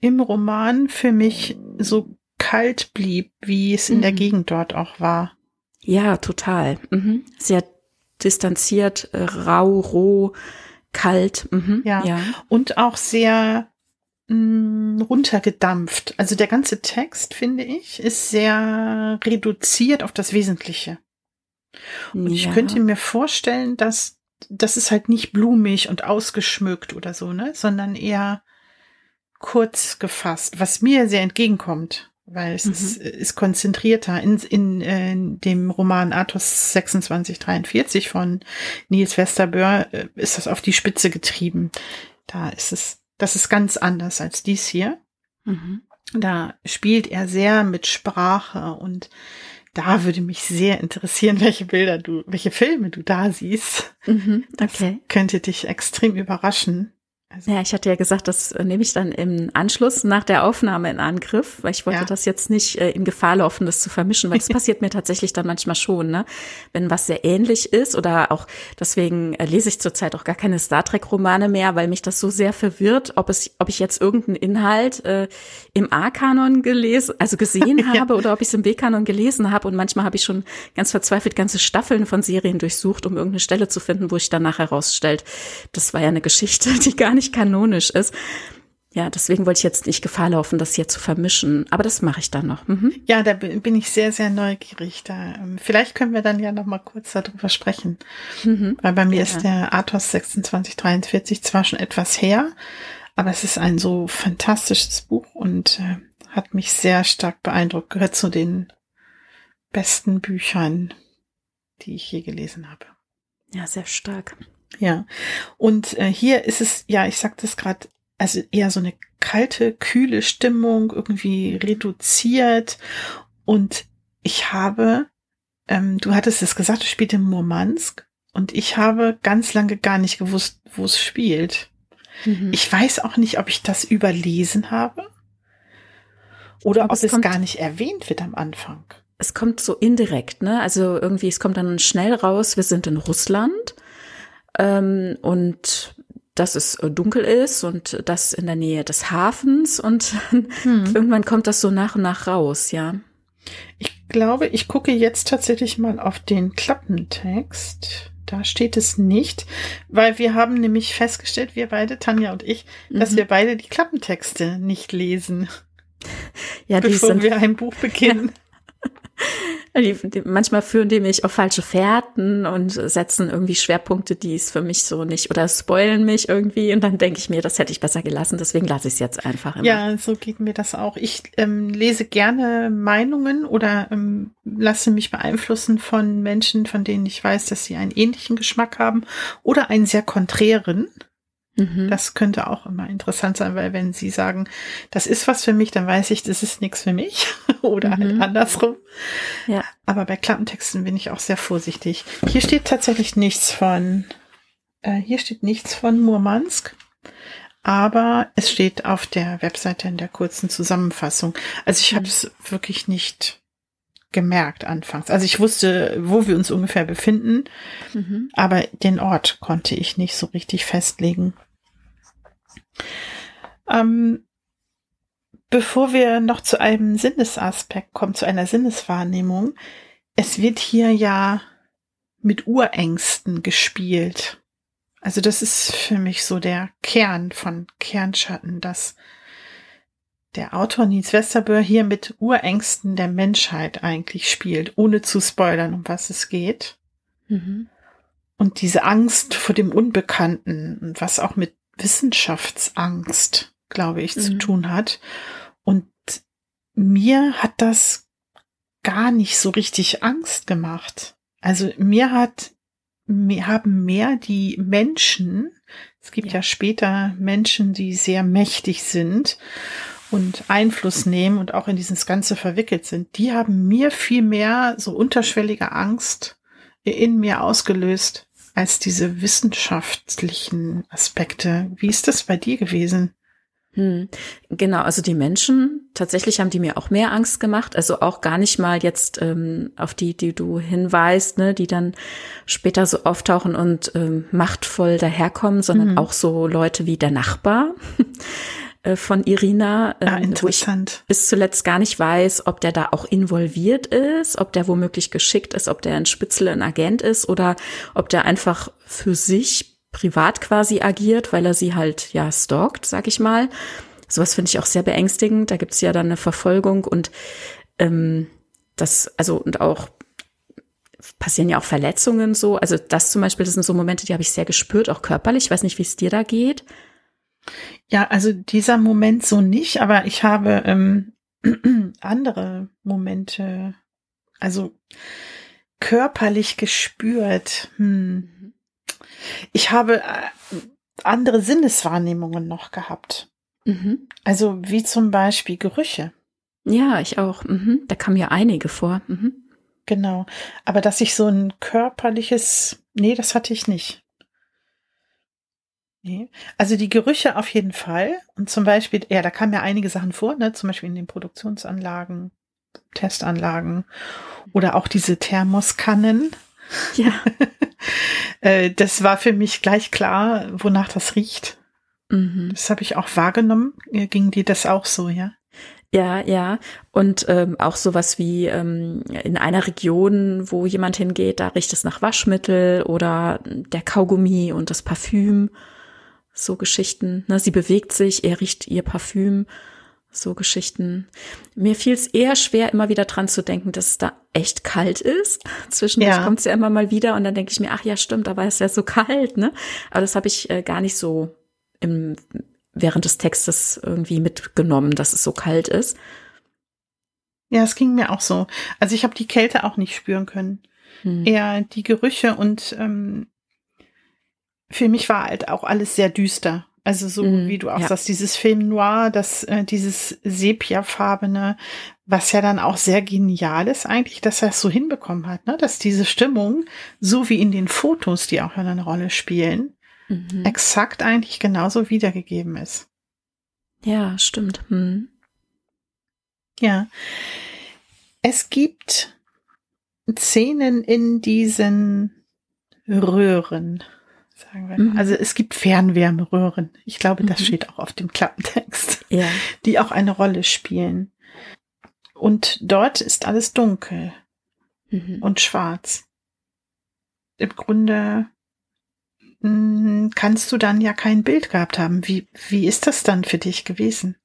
im Roman für mich so kalt blieb, wie es in mhm. der Gegend dort auch war. Ja, total. Mhm. Sehr distanziert, äh, rau, roh, kalt. Mhm. Ja. ja. Und auch sehr mh, mm, runtergedampft. Also der ganze Text, finde ich, ist sehr reduziert auf das Wesentliche. Und ja. ich könnte mir vorstellen, dass das ist halt nicht blumig und ausgeschmückt oder so, ne, sondern eher kurz gefasst, was mir sehr entgegenkommt weil es mhm. ist, ist, konzentrierter. In, in, in dem Roman Athos 2643 von Nils Westerböhr äh, ist das auf die Spitze getrieben. Da ist es, das ist ganz anders als dies hier. Mhm. Da spielt er sehr mit Sprache und da würde mich sehr interessieren, welche Bilder du, welche Filme du da siehst. Mhm, okay. Das könnte dich extrem überraschen. Also ja, ich hatte ja gesagt, das äh, nehme ich dann im Anschluss nach der Aufnahme in Angriff, weil ich wollte ja. das jetzt nicht äh, in Gefahr laufen, das zu vermischen, weil das passiert mir tatsächlich dann manchmal schon, ne? Wenn was sehr ähnlich ist oder auch deswegen äh, lese ich zurzeit auch gar keine Star Trek Romane mehr, weil mich das so sehr verwirrt, ob es, ob ich jetzt irgendeinen Inhalt äh, im A-Kanon gelesen, also gesehen ja. habe oder ob ich es im B-Kanon gelesen habe und manchmal habe ich schon ganz verzweifelt ganze Staffeln von Serien durchsucht, um irgendeine Stelle zu finden, wo ich dann nachher rausstellt, das war ja eine Geschichte, die gar nicht nicht kanonisch ist. Ja, deswegen wollte ich jetzt nicht Gefahr laufen, das hier zu vermischen. Aber das mache ich dann noch. Mhm. Ja, da bin ich sehr, sehr neugierig. Da, ähm, vielleicht können wir dann ja noch mal kurz darüber sprechen. Mhm. Weil bei mir ja. ist der Athos 2643 zwar schon etwas her, aber es ist ein so fantastisches Buch und äh, hat mich sehr stark beeindruckt. Gehört zu den besten Büchern, die ich je gelesen habe. Ja, sehr stark. Ja. Und äh, hier ist es, ja, ich sagte es gerade, also eher so eine kalte, kühle Stimmung, irgendwie reduziert. Und ich habe, ähm, du hattest es gesagt, es spielt in Murmansk und ich habe ganz lange gar nicht gewusst, wo es spielt. Mhm. Ich weiß auch nicht, ob ich das überlesen habe oder ob es, es gar nicht erwähnt wird am Anfang. Es kommt so indirekt, ne? Also irgendwie, es kommt dann schnell raus, wir sind in Russland ähm, und dass es äh, dunkel ist und das in der Nähe des Hafens und hm. irgendwann kommt das so nach und nach raus, ja. Ich glaube, ich gucke jetzt tatsächlich mal auf den Klappentext. Da steht es nicht, weil wir haben nämlich festgestellt, wir beide, Tanja und ich, dass mhm. wir beide die Klappentexte nicht lesen. Ja, bevor wir ein Buch beginnen. Manchmal führen die mich auf falsche Fährten und setzen irgendwie Schwerpunkte, die es für mich so nicht oder spoilen mich irgendwie und dann denke ich mir, das hätte ich besser gelassen, deswegen lasse ich es jetzt einfach immer. Ja, so geht mir das auch. Ich ähm, lese gerne Meinungen oder ähm, lasse mich beeinflussen von Menschen, von denen ich weiß, dass sie einen ähnlichen Geschmack haben oder einen sehr konträren. Mhm. Das könnte auch immer interessant sein, weil wenn Sie sagen, das ist was für mich, dann weiß ich, das ist nichts für mich oder halt mhm. halt andersrum. Ja. Aber bei Klappentexten bin ich auch sehr vorsichtig. Hier steht tatsächlich nichts von, äh, hier steht nichts von Murmansk, aber es steht auf der Webseite in der kurzen Zusammenfassung. Also ich mhm. habe es wirklich nicht gemerkt anfangs. Also ich wusste, wo wir uns ungefähr befinden, mhm. aber den Ort konnte ich nicht so richtig festlegen. Ähm, bevor wir noch zu einem Sinnesaspekt kommen, zu einer Sinneswahrnehmung, es wird hier ja mit Urängsten gespielt. Also das ist für mich so der Kern von Kernschatten, dass der Autor Nils Westerböhr hier mit Urängsten der Menschheit eigentlich spielt, ohne zu spoilern, um was es geht. Mhm. Und diese Angst vor dem Unbekannten, was auch mit Wissenschaftsangst, glaube ich, mhm. zu tun hat. Und mir hat das gar nicht so richtig Angst gemacht. Also mir hat, mir haben mehr die Menschen, es gibt ja. ja später Menschen, die sehr mächtig sind und Einfluss nehmen und auch in dieses Ganze verwickelt sind, die haben mir viel mehr so unterschwellige Angst in mir ausgelöst als diese wissenschaftlichen Aspekte. Wie ist das bei dir gewesen? Hm, genau, also die Menschen, tatsächlich haben die mir auch mehr Angst gemacht. Also auch gar nicht mal jetzt ähm, auf die, die du hinweist, ne, die dann später so auftauchen und ähm, machtvoll daherkommen, sondern mhm. auch so Leute wie der Nachbar. Äh, von Irina, ah, ähm, interessant. wo ich bis zuletzt gar nicht weiß, ob der da auch involviert ist, ob der womöglich geschickt ist, ob der ein Spitzel, ein Agent ist oder ob der einfach für sich privat quasi agiert, weil er sie halt ja stalkt, sag ich mal. Sowas finde ich auch sehr beängstigend. Da gibt's ja dann eine Verfolgung und ähm, das, also und auch passieren ja auch Verletzungen so. Also das zum Beispiel, das sind so Momente, die habe ich sehr gespürt, auch körperlich. Ich weiß nicht, wie es dir da geht. Ja, also dieser Moment so nicht, aber ich habe ähm, andere Momente, also körperlich gespürt. Hm. Ich habe äh, andere Sinneswahrnehmungen noch gehabt. Mhm. Also wie zum Beispiel Gerüche. Ja, ich auch. Mhm. Da kamen ja einige vor. Mhm. Genau. Aber dass ich so ein körperliches, nee, das hatte ich nicht. Nee. Also die Gerüche auf jeden Fall. Und zum Beispiel, ja, da kamen ja einige Sachen vor, ne? zum Beispiel in den Produktionsanlagen, Testanlagen oder auch diese Thermoskannen. Ja. Äh, das war für mich gleich klar, wonach das riecht. Mhm. Das habe ich auch wahrgenommen. Ging dir das auch so, ja? Ja, ja. Und ähm, auch sowas wie ähm, in einer Region, wo jemand hingeht, da riecht es nach Waschmittel oder der Kaugummi und das Parfüm so Geschichten. Ne? Sie bewegt sich, er riecht ihr Parfüm, so Geschichten. Mir fiel es eher schwer, immer wieder dran zu denken, dass es da echt kalt ist. Zwischendurch ja. kommt es ja immer mal wieder und dann denke ich mir, ach ja, stimmt, aber es ist ja so kalt, ne? Aber das habe ich äh, gar nicht so im, während des Textes irgendwie mitgenommen, dass es so kalt ist. Ja, es ging mir auch so. Also ich habe die Kälte auch nicht spüren können. Hm. Eher die Gerüche und ähm, für mich war halt auch alles sehr düster. Also so mm, wie du auch ja. sagst, dieses Film Noir, das, äh, dieses Sepia-farbene, was ja dann auch sehr genial ist eigentlich, dass er es so hinbekommen hat, ne? dass diese Stimmung, so wie in den Fotos, die auch eine Rolle spielen, mhm. exakt eigentlich genauso wiedergegeben ist. Ja, stimmt. Hm. Ja. Es gibt Szenen in diesen Röhren, sagen wir. Mhm. Also es gibt Fernwärmeröhren. Ich glaube, das mhm. steht auch auf dem Klappentext, ja. die auch eine Rolle spielen. Und dort ist alles dunkel mhm. und schwarz. Im Grunde hm, kannst du dann ja kein Bild gehabt haben. Wie, wie ist das dann für dich gewesen?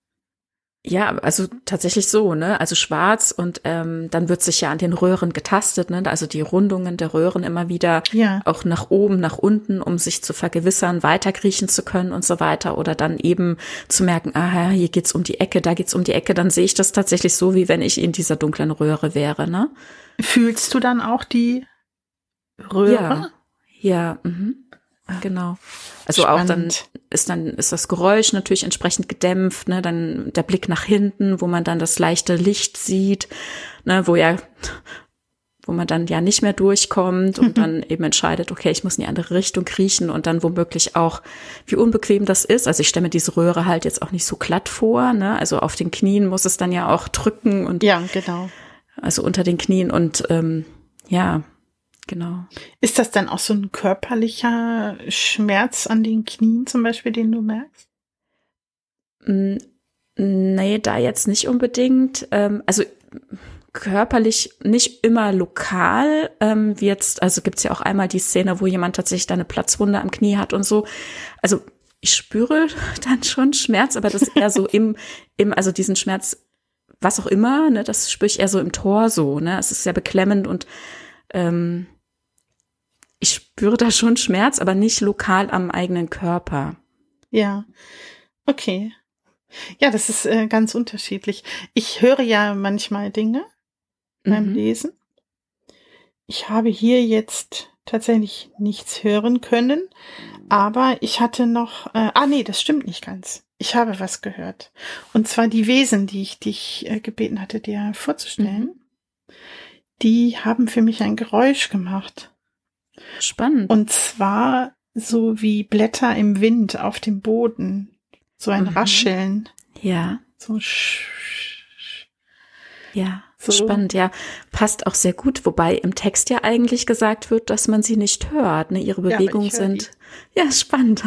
Ja, also tatsächlich so, ne? Also schwarz und ähm, dann wird sich ja an den Röhren getastet, ne? Also die Rundungen der Röhren immer wieder ja. auch nach oben, nach unten, um sich zu vergewissern, weiterkriechen zu können und so weiter. Oder dann eben zu merken, aha, hier geht's um die Ecke, da geht's um die Ecke, dann sehe ich das tatsächlich so, wie wenn ich in dieser dunklen Röhre wäre, ne? Fühlst du dann auch die Röhre? Ja, ja, mhm. Genau. Also Spannend. auch dann ist dann ist das Geräusch natürlich entsprechend gedämpft, ne, dann der Blick nach hinten, wo man dann das leichte Licht sieht, ne, wo ja wo man dann ja nicht mehr durchkommt und mhm. dann eben entscheidet, okay, ich muss in die andere Richtung kriechen und dann womöglich auch, wie unbequem das ist. Also ich stelle mir diese Röhre halt jetzt auch nicht so glatt vor, ne? Also auf den Knien muss es dann ja auch drücken und ja, genau. Also unter den Knien und ähm, ja, Genau. Ist das dann auch so ein körperlicher Schmerz an den Knien zum Beispiel, den du merkst? Nee, da jetzt nicht unbedingt. Ähm, also körperlich nicht immer lokal. Ähm, wie jetzt, also gibt's ja auch einmal die Szene, wo jemand tatsächlich da eine Platzwunde am Knie hat und so. Also ich spüre dann schon Schmerz, aber das ist eher so im, im, also diesen Schmerz, was auch immer, ne, das spüre ich eher so im Torso, ne. Es ist sehr beklemmend und ähm, spüre da schon Schmerz, aber nicht lokal am eigenen Körper. Ja, okay. Ja, das ist äh, ganz unterschiedlich. Ich höre ja manchmal Dinge mhm. beim Lesen. Ich habe hier jetzt tatsächlich nichts hören können, aber ich hatte noch, äh, ah nee, das stimmt nicht ganz. Ich habe was gehört. Und zwar die Wesen, die ich dich äh, gebeten hatte, dir vorzustellen. Mhm. Die haben für mich ein Geräusch gemacht. Spannend. Und zwar so wie Blätter im Wind auf dem Boden. So ein mhm. Rascheln. Ja. So. Ja, so. spannend, ja. Passt auch sehr gut, wobei im Text ja eigentlich gesagt wird, dass man sie nicht hört. Ne? Ihre Bewegungen ja, sind. Die. Ja, spannend.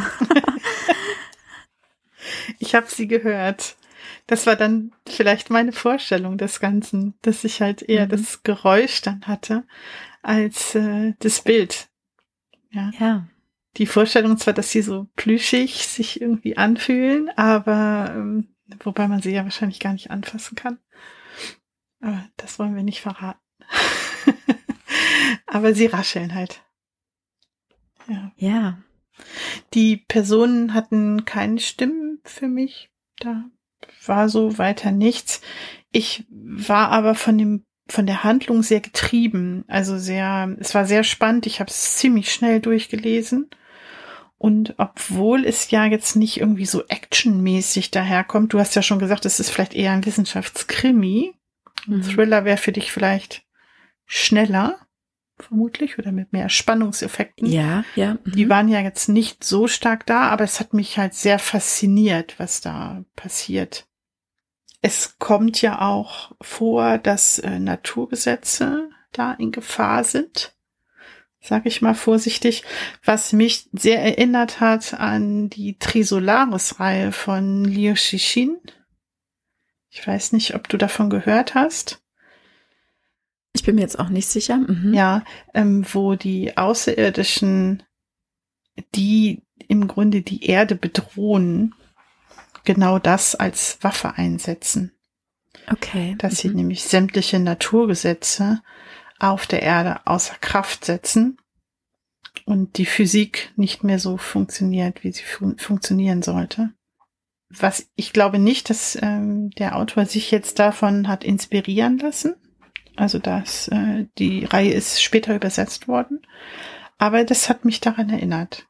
ich habe sie gehört. Das war dann vielleicht meine Vorstellung des Ganzen, dass ich halt eher mhm. das Geräusch dann hatte als äh, das Bild. Ja. ja. Die Vorstellung zwar, dass sie so plüschig sich irgendwie anfühlen, aber ähm, wobei man sie ja wahrscheinlich gar nicht anfassen kann. Aber das wollen wir nicht verraten. aber sie rascheln halt. Ja. Ja. Die Personen hatten keine Stimmen für mich. Da war so weiter nichts. Ich war aber von dem von der Handlung sehr getrieben. Also sehr, es war sehr spannend. Ich habe es ziemlich schnell durchgelesen. Und obwohl es ja jetzt nicht irgendwie so actionmäßig daherkommt, du hast ja schon gesagt, es ist vielleicht eher ein Wissenschaftskrimi. Ein mhm. Thriller wäre für dich vielleicht schneller, vermutlich, oder mit mehr Spannungseffekten. Ja, ja. Mhm. Die waren ja jetzt nicht so stark da, aber es hat mich halt sehr fasziniert, was da passiert. Es kommt ja auch vor, dass äh, Naturgesetze da in Gefahr sind, sage ich mal vorsichtig, was mich sehr erinnert hat an die Trisolaris-Reihe von Liu Shixin. Ich weiß nicht, ob du davon gehört hast. Ich bin mir jetzt auch nicht sicher. Mhm. Ja, ähm, wo die Außerirdischen, die im Grunde die Erde bedrohen, genau das als Waffe einsetzen. Okay. Dass mhm. sie nämlich sämtliche Naturgesetze auf der Erde außer Kraft setzen und die Physik nicht mehr so funktioniert, wie sie fun funktionieren sollte. Was ich glaube nicht, dass ähm, der Autor sich jetzt davon hat inspirieren lassen. Also dass äh, die Reihe ist später übersetzt worden. Aber das hat mich daran erinnert.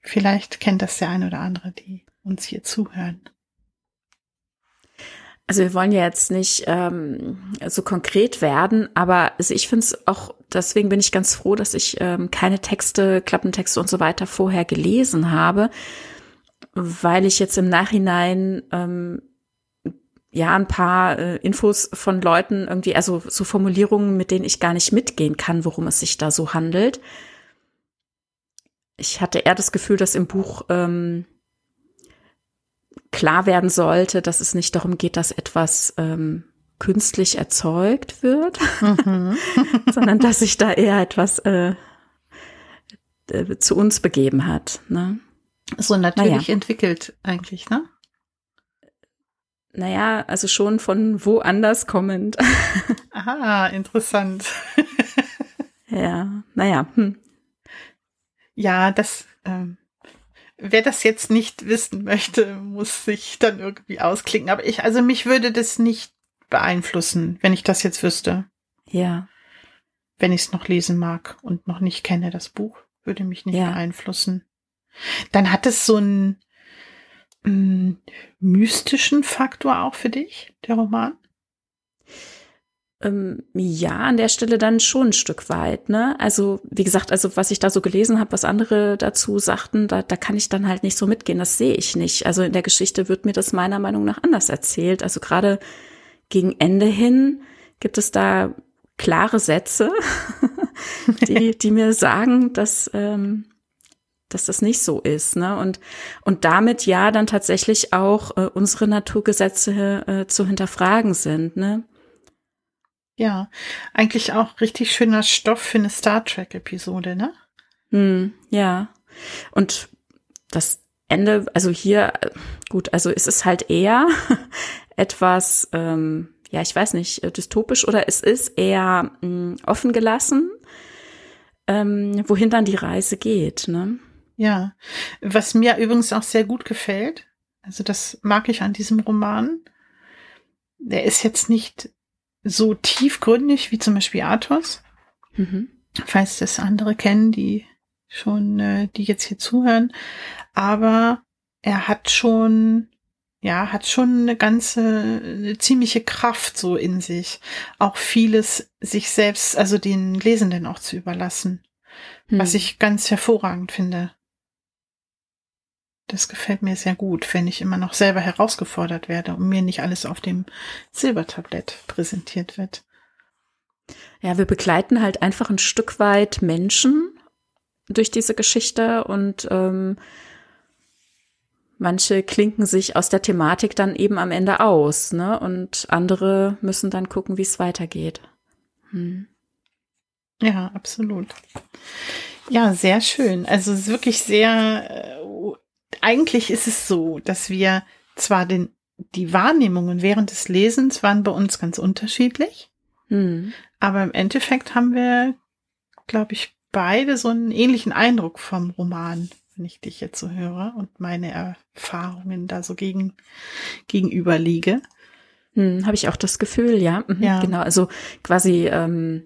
Vielleicht kennt das der eine oder andere, die uns hier zuhören. Also wir wollen ja jetzt nicht ähm, so konkret werden, aber also ich finde es auch, deswegen bin ich ganz froh, dass ich ähm, keine Texte, Klappentexte und so weiter vorher gelesen habe, weil ich jetzt im Nachhinein ähm, ja ein paar äh, Infos von Leuten irgendwie, also so Formulierungen, mit denen ich gar nicht mitgehen kann, worum es sich da so handelt. Ich hatte eher das Gefühl, dass im Buch ähm, klar werden sollte, dass es nicht darum geht, dass etwas ähm, künstlich erzeugt wird, mhm. sondern dass sich da eher etwas äh, äh, zu uns begeben hat. Ne? So natürlich naja. entwickelt eigentlich, ne? Naja, also schon von woanders kommend. Aha, interessant. ja, naja. Hm. Ja, das, ähm, wer das jetzt nicht wissen möchte, muss sich dann irgendwie ausklicken. Aber ich, also mich würde das nicht beeinflussen, wenn ich das jetzt wüsste. Ja. Wenn ich es noch lesen mag und noch nicht kenne, das Buch, würde mich nicht ja. beeinflussen. Dann hat es so einen mh, mm, mystischen Faktor auch für dich, der Roman? Ähm, ja, an der Stelle dann schon ein Stück weit, ne? Also, wie gesagt, also was ich da so gelesen habe, was andere dazu sagten, da, da kann ich dann halt nicht so mitgehen, das sehe ich nicht. Also in der Geschichte wird mir das meiner Meinung nach anders erzählt. Also gerade gegen Ende hin gibt es da klare Sätze, die, die mir sagen, dass, ähm, dass das nicht so ist, ne? Und, und damit ja dann tatsächlich auch äh, unsere Naturgesetze äh, zu hinterfragen sind, ne? Ja, eigentlich auch richtig schöner Stoff für eine Star Trek-Episode, ne? Hm, ja. Und das Ende, also hier, gut, also ist es halt eher etwas, ähm, ja, ich weiß nicht, äh, dystopisch oder es ist eher mh, hm, offen gelassen, ähm, wohin dann die Reise geht, ne? Ja, was mir übrigens auch sehr gut gefällt, also das mag ich an diesem Roman, der ist jetzt nicht so tiefgründig wie zum Beispiel Athos. Mhm. Falls das andere kennen, die schon, äh, die jetzt hier zuhören. Aber er hat schon, ja, hat schon eine ganze, eine ziemliche Kraft so in sich. Auch vieles sich selbst, also den Lesenden auch zu überlassen. Mhm. Was ich ganz hervorragend finde. Das gefällt mir sehr gut, wenn ich immer noch selber herausgefordert werde und mir nicht alles auf dem Silbertablett präsentiert wird. Ja, wir begleiten halt einfach ein Stück weit Menschen durch diese Geschichte und ähm, manche klinken sich aus der Thematik dann eben am Ende aus, ne? Und andere müssen dann gucken, wie es weitergeht. Hm. Ja, absolut. Ja, sehr schön. Also es ist wirklich sehr äh, eigentlich ist es so, dass wir zwar den, die Wahrnehmungen während des Lesens waren bei uns ganz unterschiedlich, mhm. aber im Endeffekt haben wir, glaube ich, beide so einen ähnlichen Eindruck vom Roman, wenn ich dich jetzt so höre und meine Erfahrungen da so gegen, gegenüber liege. Hm, Habe ich auch das Gefühl, ja. Mhm, ja. Genau, also quasi ähm,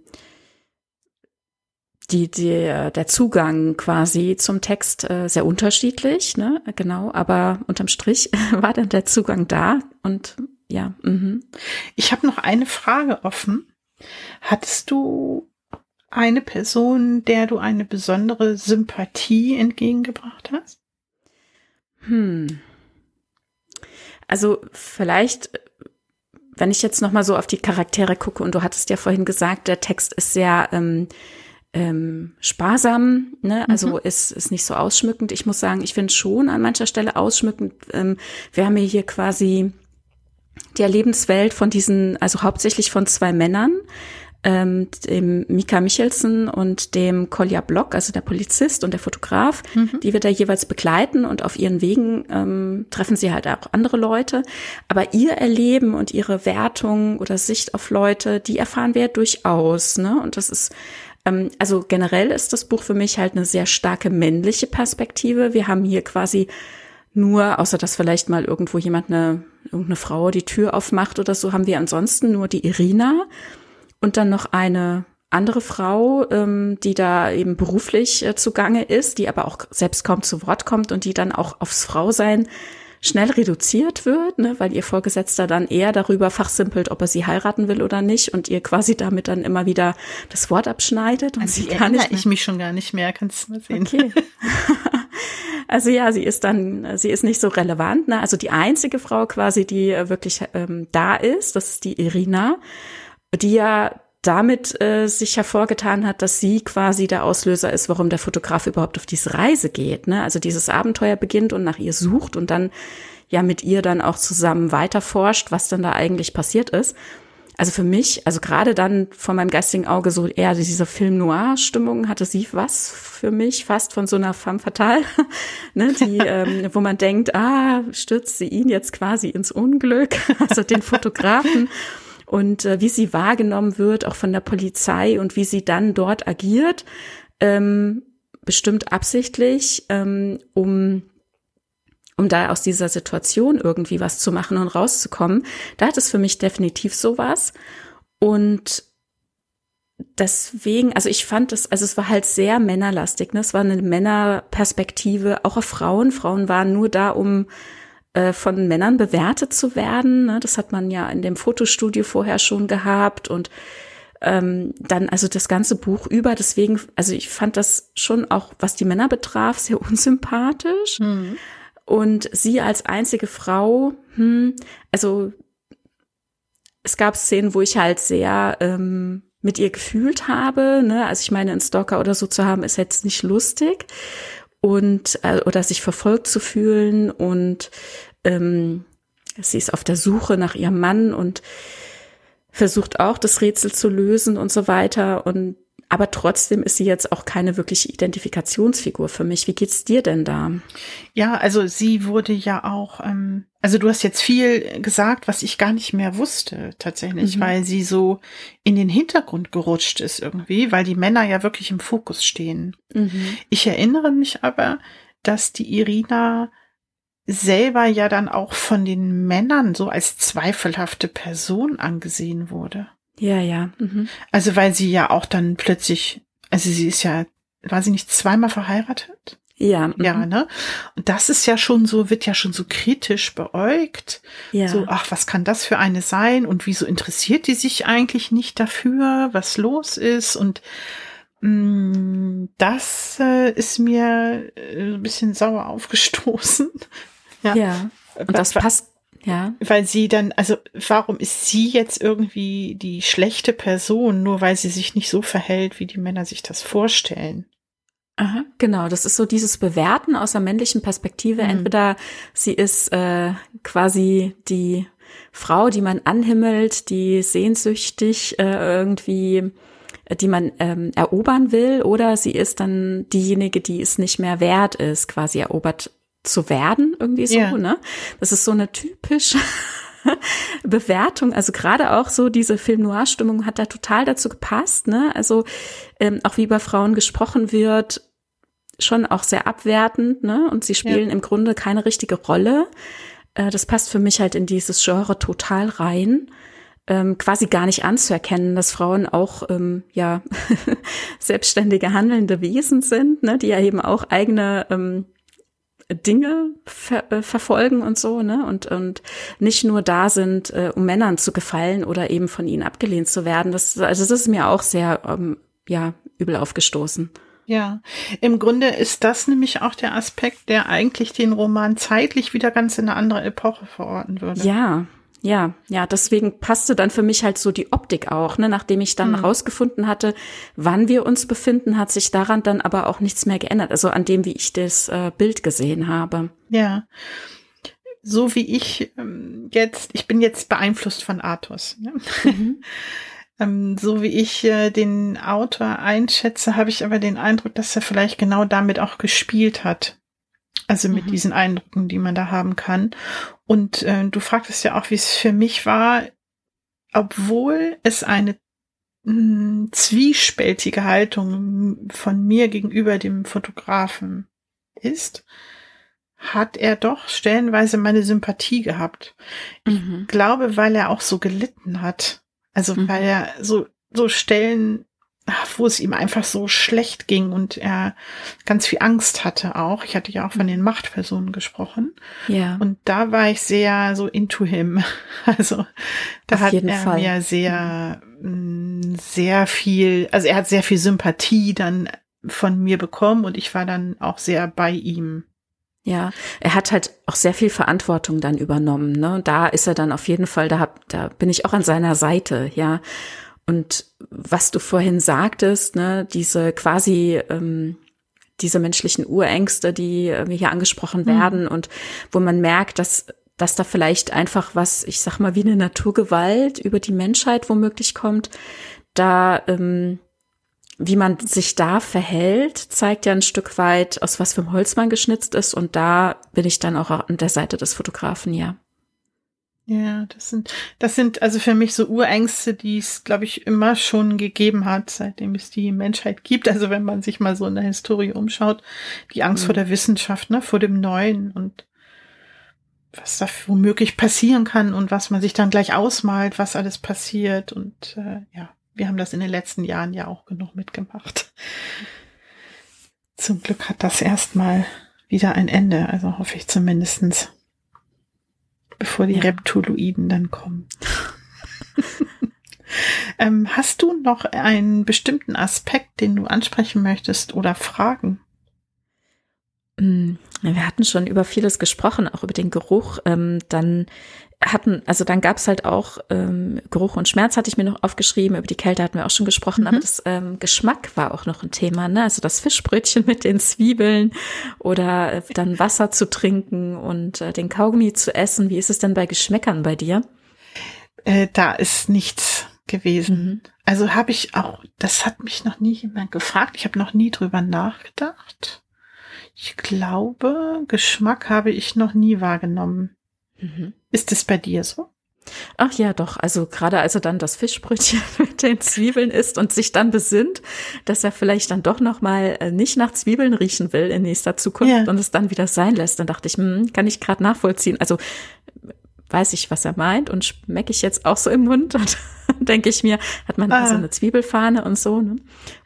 die, die, der Zugang quasi zum Text äh, sehr unterschiedlich, ne? Genau, aber unterm Strich war dann der Zugang da und ja. Mhm. Ich habe noch eine Frage offen. Hattest du eine Person, der du eine besondere Sympathie entgegengebracht hast? Hm. Also vielleicht, wenn ich jetzt noch mal so auf die Charaktere gucke und du hattest ja vorhin gesagt, der Text ist sehr ähm, ähm, sparsam, ne? also mhm. ist, ist nicht so ausschmückend. Ich muss sagen, ich finde schon an mancher Stelle ausschmückend. Ähm, wir haben hier quasi die Lebenswelt von diesen, also hauptsächlich von zwei Männern, ähm, dem Mika Michelsen und dem Kolja Block, also der Polizist und der Fotograf, mhm. die wir da jeweils begleiten und auf ihren Wegen ähm, treffen sie halt auch andere Leute. Aber ihr Erleben und ihre Wertung oder Sicht auf Leute, die erfahren wir durchaus. Ne? Und das ist also generell ist das Buch für mich halt eine sehr starke männliche Perspektive. Wir haben hier quasi nur, außer dass vielleicht mal irgendwo jemand eine, irgendeine Frau die Tür aufmacht oder so, haben wir ansonsten nur die Irina und dann noch eine andere Frau, ähm, die da eben beruflich äh, zugange ist, die aber auch selbst kaum zu Wort kommt und die dann auch aufs Frausein schnell reduziert wird, ne, weil ihr Vorgesetzter dann eher darüber fachsimpelt, ob er sie heiraten will oder nicht und ihr quasi damit dann immer wieder das Wort abschneidet und also sie gar nicht. ich mich schon gar nicht mehr, kannst du mal sehen. Okay. also ja, sie ist dann, sie ist nicht so relevant. Ne? Also die einzige Frau quasi, die wirklich ähm, da ist, das ist die Irina, die ja damit äh, sich hervorgetan hat, dass sie quasi der Auslöser ist, warum der Fotograf überhaupt auf diese Reise geht. Ne? Also dieses Abenteuer beginnt und nach ihr sucht und dann ja mit ihr dann auch zusammen weiterforscht, was dann da eigentlich passiert ist. Also für mich, also gerade dann vor meinem geistigen Auge so eher diese Film-Noir-Stimmung hatte sie was für mich, fast von so einer femme fatale, ne, die, ähm, wo man denkt, ah, stürzt sie ihn jetzt quasi ins Unglück, also den Fotografen und äh, wie sie wahrgenommen wird, auch von der Polizei und wie sie dann dort agiert, ähm, bestimmt absichtlich, ähm, um um da aus dieser Situation irgendwie was zu machen und rauszukommen. Da hat es für mich definitiv sowas. Und deswegen, also ich fand es, also es war halt sehr männerlastig, ne? Es war eine Männerperspektive, auch auf Frauen. Frauen waren nur da, um äh, von Männern bewertet zu werden. Ne? Das hat man ja in dem Fotostudio vorher schon gehabt und ähm, dann also das ganze Buch über. Deswegen, also ich fand das schon auch, was die Männer betraf, sehr unsympathisch. Mhm. Und sie als einzige Frau, hm, also es gab Szenen, wo ich halt sehr ähm, mit ihr gefühlt habe. Ne? Also ich meine, einen Stalker oder so zu haben, ist jetzt nicht lustig und äh, oder sich verfolgt zu fühlen und ähm, sie ist auf der Suche nach ihrem Mann und versucht auch das Rätsel zu lösen und so weiter. Und aber trotzdem ist sie jetzt auch keine wirkliche Identifikationsfigur für mich. Wie geht's dir denn da? Ja, also sie wurde ja auch, ähm, also du hast jetzt viel gesagt, was ich gar nicht mehr wusste tatsächlich, mhm. weil sie so in den Hintergrund gerutscht ist irgendwie, weil die Männer ja wirklich im Fokus stehen. Mhm. Ich erinnere mich aber, dass die Irina selber ja dann auch von den Männern so als zweifelhafte Person angesehen wurde. Ja, ja. Mhm. Also weil sie ja auch dann plötzlich, also sie ist ja, war sie nicht zweimal verheiratet? Ja. Mhm. Ja, ne? Und das ist ja schon so, wird ja schon so kritisch beäugt. Ja. So, ach, was kann das für eine sein? Und wieso interessiert die sich eigentlich nicht dafür, was los ist? Und mh, mm, das äh, ist mir äh, ein bisschen sauer aufgestoßen. ja. ja. Und das passt ja. Weil sie dann, also warum ist sie jetzt irgendwie die schlechte Person, nur weil sie sich nicht so verhält, wie die Männer sich das vorstellen? Aha, genau, das ist so dieses Bewerten aus der männlichen Perspektive. Mhm. Entweder sie ist äh, quasi die Frau, die man anhimmelt, die sehnsüchtig äh, irgendwie die man ähm, erobern will, oder sie ist dann diejenige, die es nicht mehr wert ist, quasi erobert zu werden, irgendwie so, yeah. ne? Das ist so eine typische Bewertung, also gerade auch so diese Film-Noir-Stimmung hat da total dazu gepasst, ne? Also ähm, auch wie über Frauen gesprochen wird, schon auch sehr abwertend, ne? Und sie spielen ja. im Grunde keine richtige Rolle. Äh, das passt für mich halt in dieses Genre total rein. Ähm, quasi gar nicht anzuerkennen, dass Frauen auch ähm, ja selbstständige handelnde Wesen sind, ne, die ja eben auch eigene ähm, Dinge ver äh, verfolgen und so, ne? Und, und nicht nur da sind, äh, um Männern zu gefallen oder eben von ihnen abgelehnt zu werden. Das, also das ist mir auch sehr, ähm, ja, übel aufgestoßen. Ja, im Grunde ist das nämlich auch der Aspekt, der eigentlich den Roman zeitlich wieder ganz in eine andere Epoche verorten würde. Ja, ja, ja, deswegen passte dann für mich halt so die Optik auch, ne? Nachdem ich dann mhm. rausgefunden hatte, wann wir uns befinden, hat sich daran dann aber auch nichts mehr geändert. Also an dem, wie ich das äh, Bild gesehen habe. Ja. So wie ich ähm, jetzt, ich bin jetzt beeinflusst von Artus. Ne? Mhm. ähm, so wie ich äh, den Autor einschätze, habe ich aber den Eindruck, dass er vielleicht genau damit auch gespielt hat. Also mit mhm. diesen Eindrücken, die man da haben kann. Und äh, du fragtest ja auch, wie es für mich war, obwohl es eine mh, hm, zwiespältige Haltung von mir gegenüber dem Fotografen ist, hat er doch stellenweise meine Sympathie gehabt. Mhm. Ich glaube, weil er auch so gelitten hat. Also mhm. weil er so, so Stellen wo es ihm einfach so schlecht ging und er ganz viel Angst hatte auch. Ich hatte ja auch von den Machtpersonen gesprochen. Ja. Und da war ich sehr so into him. Also da Auf hat er Fall. mir sehr, mh, sehr viel, also er hat sehr viel Sympathie dann von mir bekommen und ich war dann auch sehr bei ihm. Ja, er hat halt auch sehr viel Verantwortung dann übernommen. Ne? Und da ist er dann auf jeden Fall, da, hab, da bin ich auch an seiner Seite, ja. Und was du vorhin sagtest, ne, diese quasi ähm, diese menschlichen Urängste, die äh, hier angesprochen werden und wo man merkt, dass dass da vielleicht einfach was, ich sag mal, wie eine Naturgewalt über die Menschheit womöglich kommt, da ähm, wie man sich da verhält, zeigt ja ein Stück weit, aus was für einem Holz man geschnitzt ist. Und da bin ich dann auch an der Seite des Fotografen, ja. Ja, das sind, das sind also für mich so Urängste, die es, glaube ich, immer schon gegeben hat, seitdem es die Menschheit gibt. Also wenn man sich mal so in der Historie umschaut, die Angst Mhm. vor der Wissenschaft, ne, vor dem Neuen und was da womöglich passieren kann und was man sich dann gleich ausmalt, was alles passiert. Und äh, ja, wir haben das in den letzten Jahren ja auch genug mitgemacht. Zum Glück hat das erstmal wieder ein Ende, also hoffe ich zumindestens bevor die Ja. Reptoloiden dann kommen. ähm, hast du noch einen bestimmten Aspekt, den du ansprechen möchtest oder Fragen? Mm, Wir hatten schon über vieles gesprochen, auch über den Geruch. Ähm, dann hatten, also dann gab es halt auch ähm, Geruch und Schmerz hatte ich mir noch aufgeschrieben. Über die Kälte hatten wir auch schon gesprochen, Mhm. aber das ähm, Geschmack war auch noch ein Thema. Ne? Also das Fischbrötchen mit den Zwiebeln oder äh, dann Wasser zu trinken und äh, den Kaugummi zu essen. Wie ist es denn bei Geschmäckern bei dir? Äh, da ist nichts gewesen. Mhm. Also habe ich auch, das hat mich noch nie jemand gefragt. Ich habe noch nie drüber nachgedacht. Ich glaube, Geschmack habe ich noch nie wahrgenommen. Mhm. Ist es bei dir so? Ach ja, doch. Also gerade als er dann das Fischbrötchen mit den Zwiebeln isst und sich dann besinnt, dass er vielleicht dann doch noch mal äh, nicht nach Zwiebeln riechen will in nächster Zukunft Ja. und es dann wieder sein lässt, dann dachte ich, hm, kann ich gerade nachvollziehen. Also weiß ich, was er meint und schmecke ich jetzt auch so im Mund und denke ich mir, hat man Ah. also eine Zwiebelfahne und so, ne?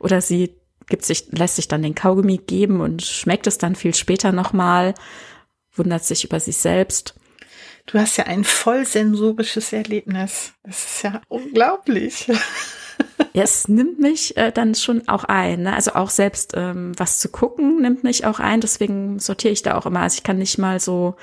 Oder sie gibt sich, lässt sich dann den Kaugummi geben und schmeckt es dann viel später noch mal, wundert sich über sich selbst. Du hast ja ein voll sensorisches Erlebnis. Das ist ja unglaublich. Ja, es nimmt mich äh, dann schon auch ein. Ne? Also auch selbst ähm, was zu gucken nimmt mich auch ein. Deswegen sortiere ich da auch immer. Also ich kann nicht mal so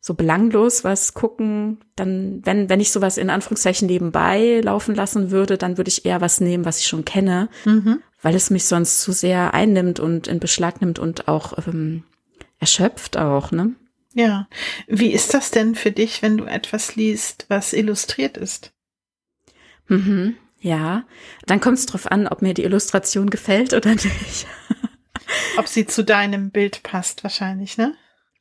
so belanglos was gucken. Dann, wenn wenn ich sowas in Anführungszeichen nebenbei laufen lassen würde, dann würde ich eher was nehmen, was ich schon kenne, Mhm. weil es mich sonst zu sehr einnimmt und in Beschlag nimmt und auch ähm, erschöpft auch. Ne? Ja. Wie ist das denn für dich, wenn du etwas liest, was illustriert ist? Mhm. Ja, dann kommt es drauf an, ob mir die Illustration gefällt oder nicht. Ob sie zu deinem Bild passt, wahrscheinlich, ne?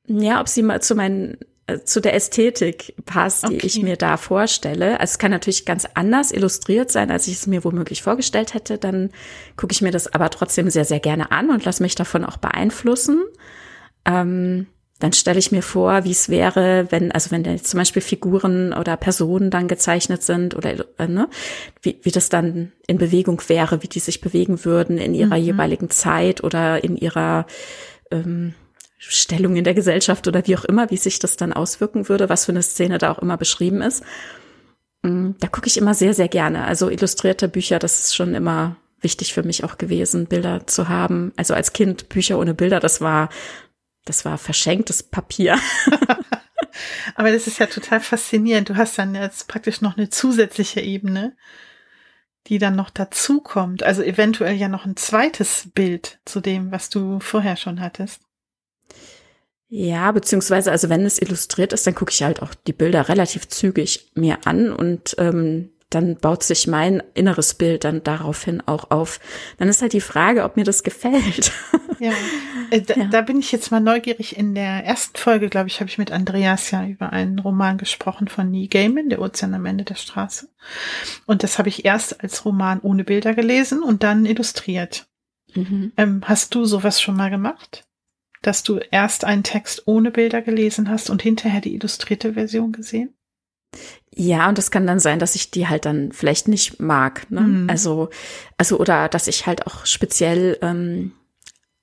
Ja, ob sie mal zu meinen äh, zu der Ästhetik passt, die Okay. ich mir da vorstelle. Also es kann natürlich ganz anders illustriert sein, als ich es mir womöglich vorgestellt hätte. Dann gucke ich mir das aber trotzdem sehr, sehr gerne an und lasse mich davon auch beeinflussen. Ähm, dann stelle ich mir vor, wie es wäre, wenn, also wenn da jetzt zum Beispiel Figuren oder Personen dann gezeichnet sind oder äh, ne, wie, wie das dann in Bewegung wäre, wie die sich bewegen würden in ihrer Mhm. jeweiligen Zeit oder in ihrer ähm, Stellung in der Gesellschaft oder wie auch immer, wie sich das dann auswirken würde, was für eine Szene da auch immer beschrieben ist. Mm, Da gucke ich immer sehr, sehr gerne. Also illustrierte Bücher, das ist schon immer wichtig für mich auch gewesen, Bilder zu haben. Also als Kind Bücher ohne Bilder, das war, das war verschenktes Papier. Aber das ist ja total faszinierend. Du hast dann jetzt praktisch noch eine zusätzliche Ebene, die dann noch dazukommt. Also eventuell ja noch ein zweites Bild zu dem, was du vorher schon hattest. Ja, beziehungsweise, also wenn es illustriert ist, dann gucke ich halt auch die Bilder relativ zügig mir an und ähm, dann baut sich mein inneres Bild dann daraufhin auch auf. Dann ist halt die Frage, ob mir das gefällt. Ja, äh, da, Ja. da bin ich jetzt mal neugierig. In der ersten Folge, glaube ich, habe ich mit Andreas ja über einen Roman gesprochen von Neil Gaiman, Der Ozean am Ende der Straße. Und das habe ich erst als Roman ohne Bilder gelesen und dann illustriert. Mhm. Ähm, hast du sowas schon mal gemacht? Dass du erst einen Text ohne Bilder gelesen hast und hinterher die illustrierte Version gesehen? Ja, und das kann dann sein, dass ich die halt dann vielleicht nicht mag. Ne? Mhm. Also, also oder dass ich halt auch speziell ähm,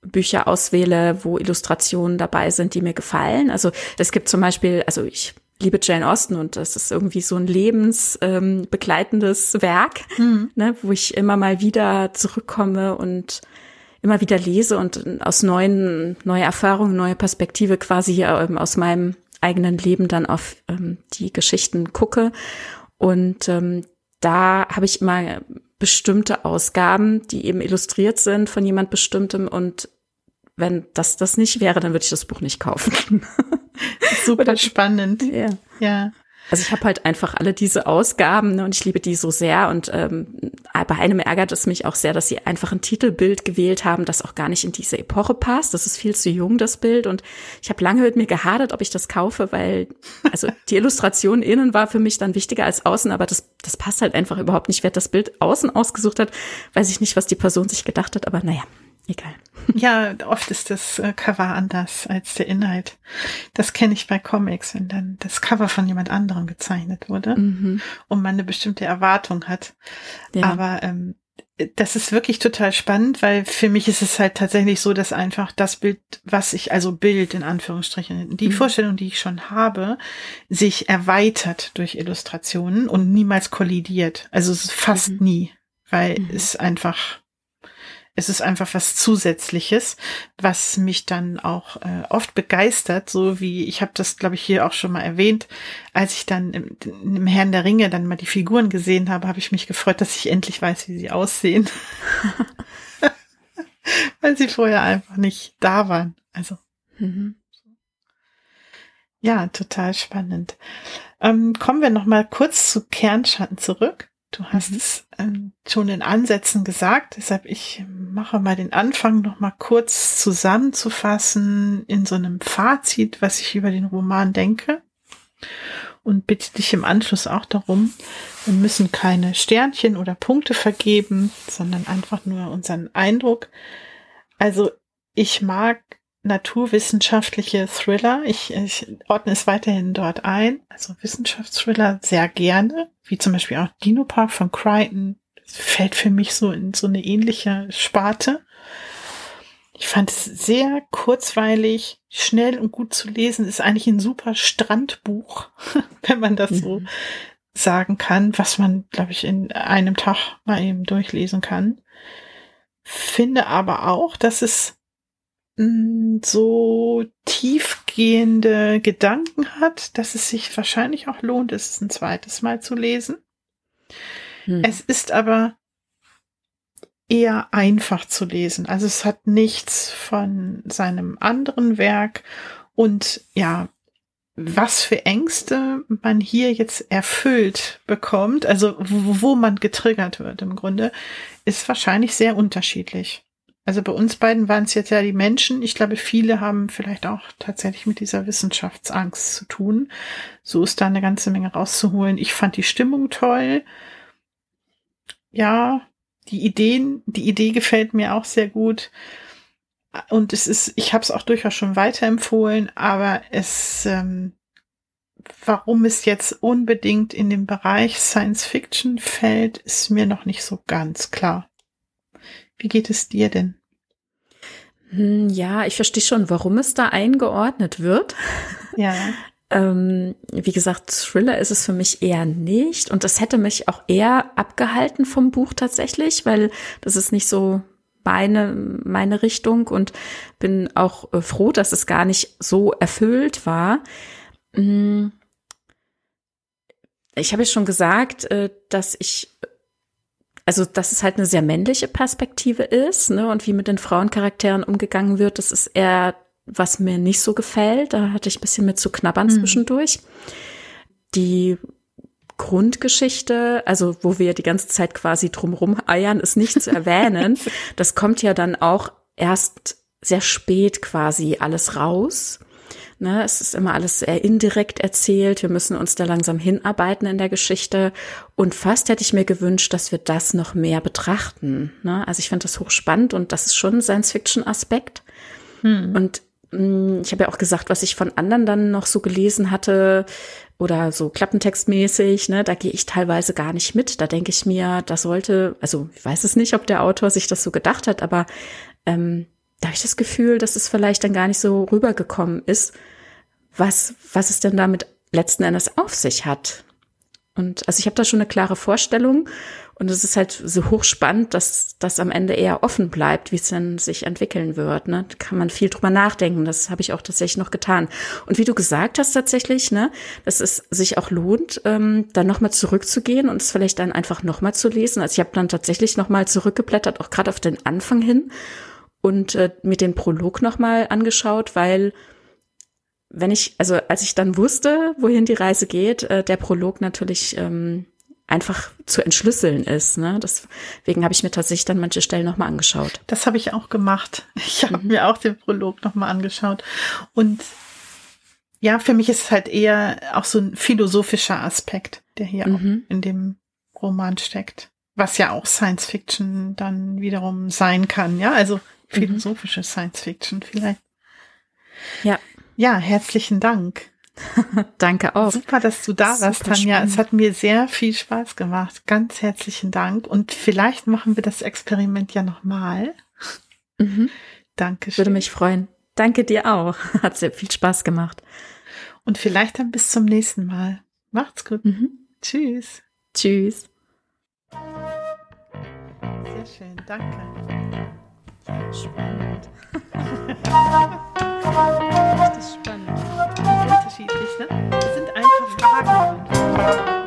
Bücher auswähle, wo Illustrationen dabei sind, die mir gefallen. Also es gibt zum Beispiel, also ich liebe Jane Austen und das ist irgendwie so ein lebensbegleitendes ähm, Werk, mhm. ne, wo ich immer mal wieder zurückkomme und immer wieder lese und aus neuen, neue Erfahrungen, neue Perspektive quasi ähm, aus meinem eigenen Leben dann auf ähm, die Geschichten gucke. Und ähm, da habe ich immer bestimmte Ausgaben, die eben illustriert sind von jemand Bestimmtem und wenn das das nicht wäre, dann würde ich das Buch nicht kaufen. Super spannend. Ja. ja. Also ich habe halt einfach alle diese Ausgaben ne, und ich liebe die so sehr. Und ähm, bei einem ärgert es mich auch sehr, dass sie einfach ein Titelbild gewählt haben, das auch gar nicht in diese Epoche passt. Das ist viel zu jung, das Bild. Und ich habe lange mit mir gehadert, ob ich das kaufe, weil also die Illustration innen war für mich dann wichtiger als außen, aber das, das passt halt einfach überhaupt nicht. Wer das Bild außen ausgesucht hat, weiß ich nicht, was die Person sich gedacht hat, aber naja, egal. Ja, oft ist das äh, Cover anders als der Inhalt. Das kenne ich bei Comics, wenn dann das Cover von jemand anderem gezeichnet wurde mhm. und man eine bestimmte Erwartung hat. Ja. Aber ähm, das ist wirklich total spannend, weil für mich ist es halt tatsächlich so, dass einfach das Bild, was ich, also Bild in Anführungsstrichen, die mhm. Vorstellung, die ich schon habe, sich erweitert durch Illustrationen und niemals kollidiert. Also fast mhm. nie, weil mhm. es einfach es ist einfach was Zusätzliches, was mich dann auch äh, oft begeistert, so wie ich habe das, glaube ich, hier auch schon mal erwähnt, als ich dann im, im Herrn der Ringe dann mal die Figuren gesehen habe, habe ich mich gefreut, dass ich endlich weiß, wie sie aussehen, weil sie vorher einfach nicht da waren. Also mhm. ja, total spannend. Ähm, kommen wir noch mal kurz zu Kernschatten zurück. Du hast mhm. es ähm, schon in Ansätzen gesagt, deshalb ich mache mal den Anfang noch mal kurz zusammenzufassen in so einem Fazit, was ich über den Roman denke und bitte dich im Anschluss auch darum, wir müssen keine Sternchen oder Punkte vergeben, sondern einfach nur unseren Eindruck. Also ich mag naturwissenschaftliche Thriller. Ich, ich ordne es weiterhin dort ein. Also Wissenschaftsthriller sehr gerne, wie zum Beispiel auch Dino Park von Crichton. Das fällt für mich so in so eine ähnliche Sparte. Ich fand es sehr kurzweilig, schnell und gut zu lesen. Ist eigentlich ein super Strandbuch, wenn man das mhm. so sagen kann, was man, glaube ich, in einem Tag mal eben durchlesen kann. Finde aber auch, dass es so tiefgehende Gedanken hat, dass es sich wahrscheinlich auch lohnt, es ein zweites Mal zu lesen. Hm. Es ist aber eher einfach zu lesen. Also es hat nichts von seinem anderen Werk und ja, was für Ängste man hier jetzt erfüllt bekommt, also wo, wo man getriggert wird im Grunde, ist wahrscheinlich sehr unterschiedlich. Also bei uns beiden waren es jetzt ja die Menschen. Ich glaube, viele haben vielleicht auch tatsächlich mit dieser Wissenschaftsangst zu tun. So ist da eine ganze Menge rauszuholen. Ich fand die Stimmung toll. Ja, die Ideen, die Idee gefällt mir auch sehr gut. Und es ist, ich habe es auch durchaus schon weiterempfohlen, aber es, ähm, warum es jetzt unbedingt in den Bereich Science Fiction fällt, ist mir noch nicht so ganz klar. Wie geht es dir denn? Hm, ja, ich verstehe schon, warum es da eingeordnet wird. Ja. ähm, wie gesagt, Thriller ist es für mich eher nicht. Und das hätte mich auch eher abgehalten vom Buch tatsächlich, weil das ist nicht so meine, meine Richtung und bin auch äh, froh, dass es gar nicht so erfüllt war. Hm. Ich habe ja schon gesagt, äh, dass ich also dass es halt eine sehr männliche Perspektive ist, ne, und wie mit den Frauencharakteren umgegangen wird, das ist eher, was mir nicht so gefällt. Da hatte ich ein bisschen mit zu knabbern mhm. zwischendurch. Die Grundgeschichte, also wo wir die ganze Zeit quasi drumrum eiern, ist nicht zu erwähnen. das kommt ja dann auch erst sehr spät quasi alles raus. Ne, es ist immer alles sehr indirekt erzählt. Wir müssen uns da langsam hinarbeiten in der Geschichte. Und fast hätte ich mir gewünscht, dass wir das noch mehr betrachten. Ne? Also ich finde das hochspannend und das ist schon ein Science-Fiction-Aspekt. Hm. Und mh, mm, ich habe ja auch gesagt, was ich von anderen dann noch so gelesen hatte, oder so klappentextmäßig, ne, da gehe ich teilweise gar nicht mit. Da denke ich mir, das sollte, also ich weiß es nicht, ob der Autor sich das so gedacht hat, aber ähm, da habe ich das Gefühl, dass es vielleicht dann gar nicht so rübergekommen ist, was, was es denn damit letzten Endes auf sich hat. Und also ich habe da schon eine klare Vorstellung und es ist halt so hochspannend, dass das am Ende eher offen bleibt, wie es dann sich entwickeln wird. Ne? Da kann man viel drüber nachdenken. Das habe ich auch tatsächlich noch getan. Und wie du gesagt hast tatsächlich, ne, dass es sich auch lohnt, ähm, dann nochmal zurückzugehen und es vielleicht dann einfach nochmal zu lesen. Also ich habe dann tatsächlich nochmal zurückgeblättert, auch gerade auf den Anfang hin und äh, mir den Prolog nochmal angeschaut, weil wenn ich, also als ich dann wusste, wohin die Reise geht, äh, der Prolog natürlich ähm, einfach zu entschlüsseln ist. Ne? Deswegen habe ich mir tatsächlich dann manche Stellen nochmal angeschaut. Das habe ich auch gemacht. Ich habe mhm. mir auch den Prolog nochmal angeschaut. Und ja, für mich ist es halt eher auch so ein philosophischer Aspekt, der hier mhm. auch in dem Roman steckt. Was ja auch Science Fiction dann wiederum sein kann, ja, also. Philosophische mhm. Science Fiction vielleicht. Ja, ja, herzlichen Dank. Danke auch. Super, dass du da Super warst, Tanja. Spannend. Es hat mir sehr viel Spaß gemacht. Ganz herzlichen Dank. Und vielleicht machen wir das Experiment ja nochmal. Mhm. Dankeschön. Würde mich freuen. Danke dir auch. Hat sehr viel Spaß gemacht. Und vielleicht dann bis zum nächsten Mal. Macht's gut. Mhm. Tschüss. Tschüss. Sehr schön. Danke. Spannend. Richtig spannend. Unterschiedlich, ne? Das sind einfach Fragen.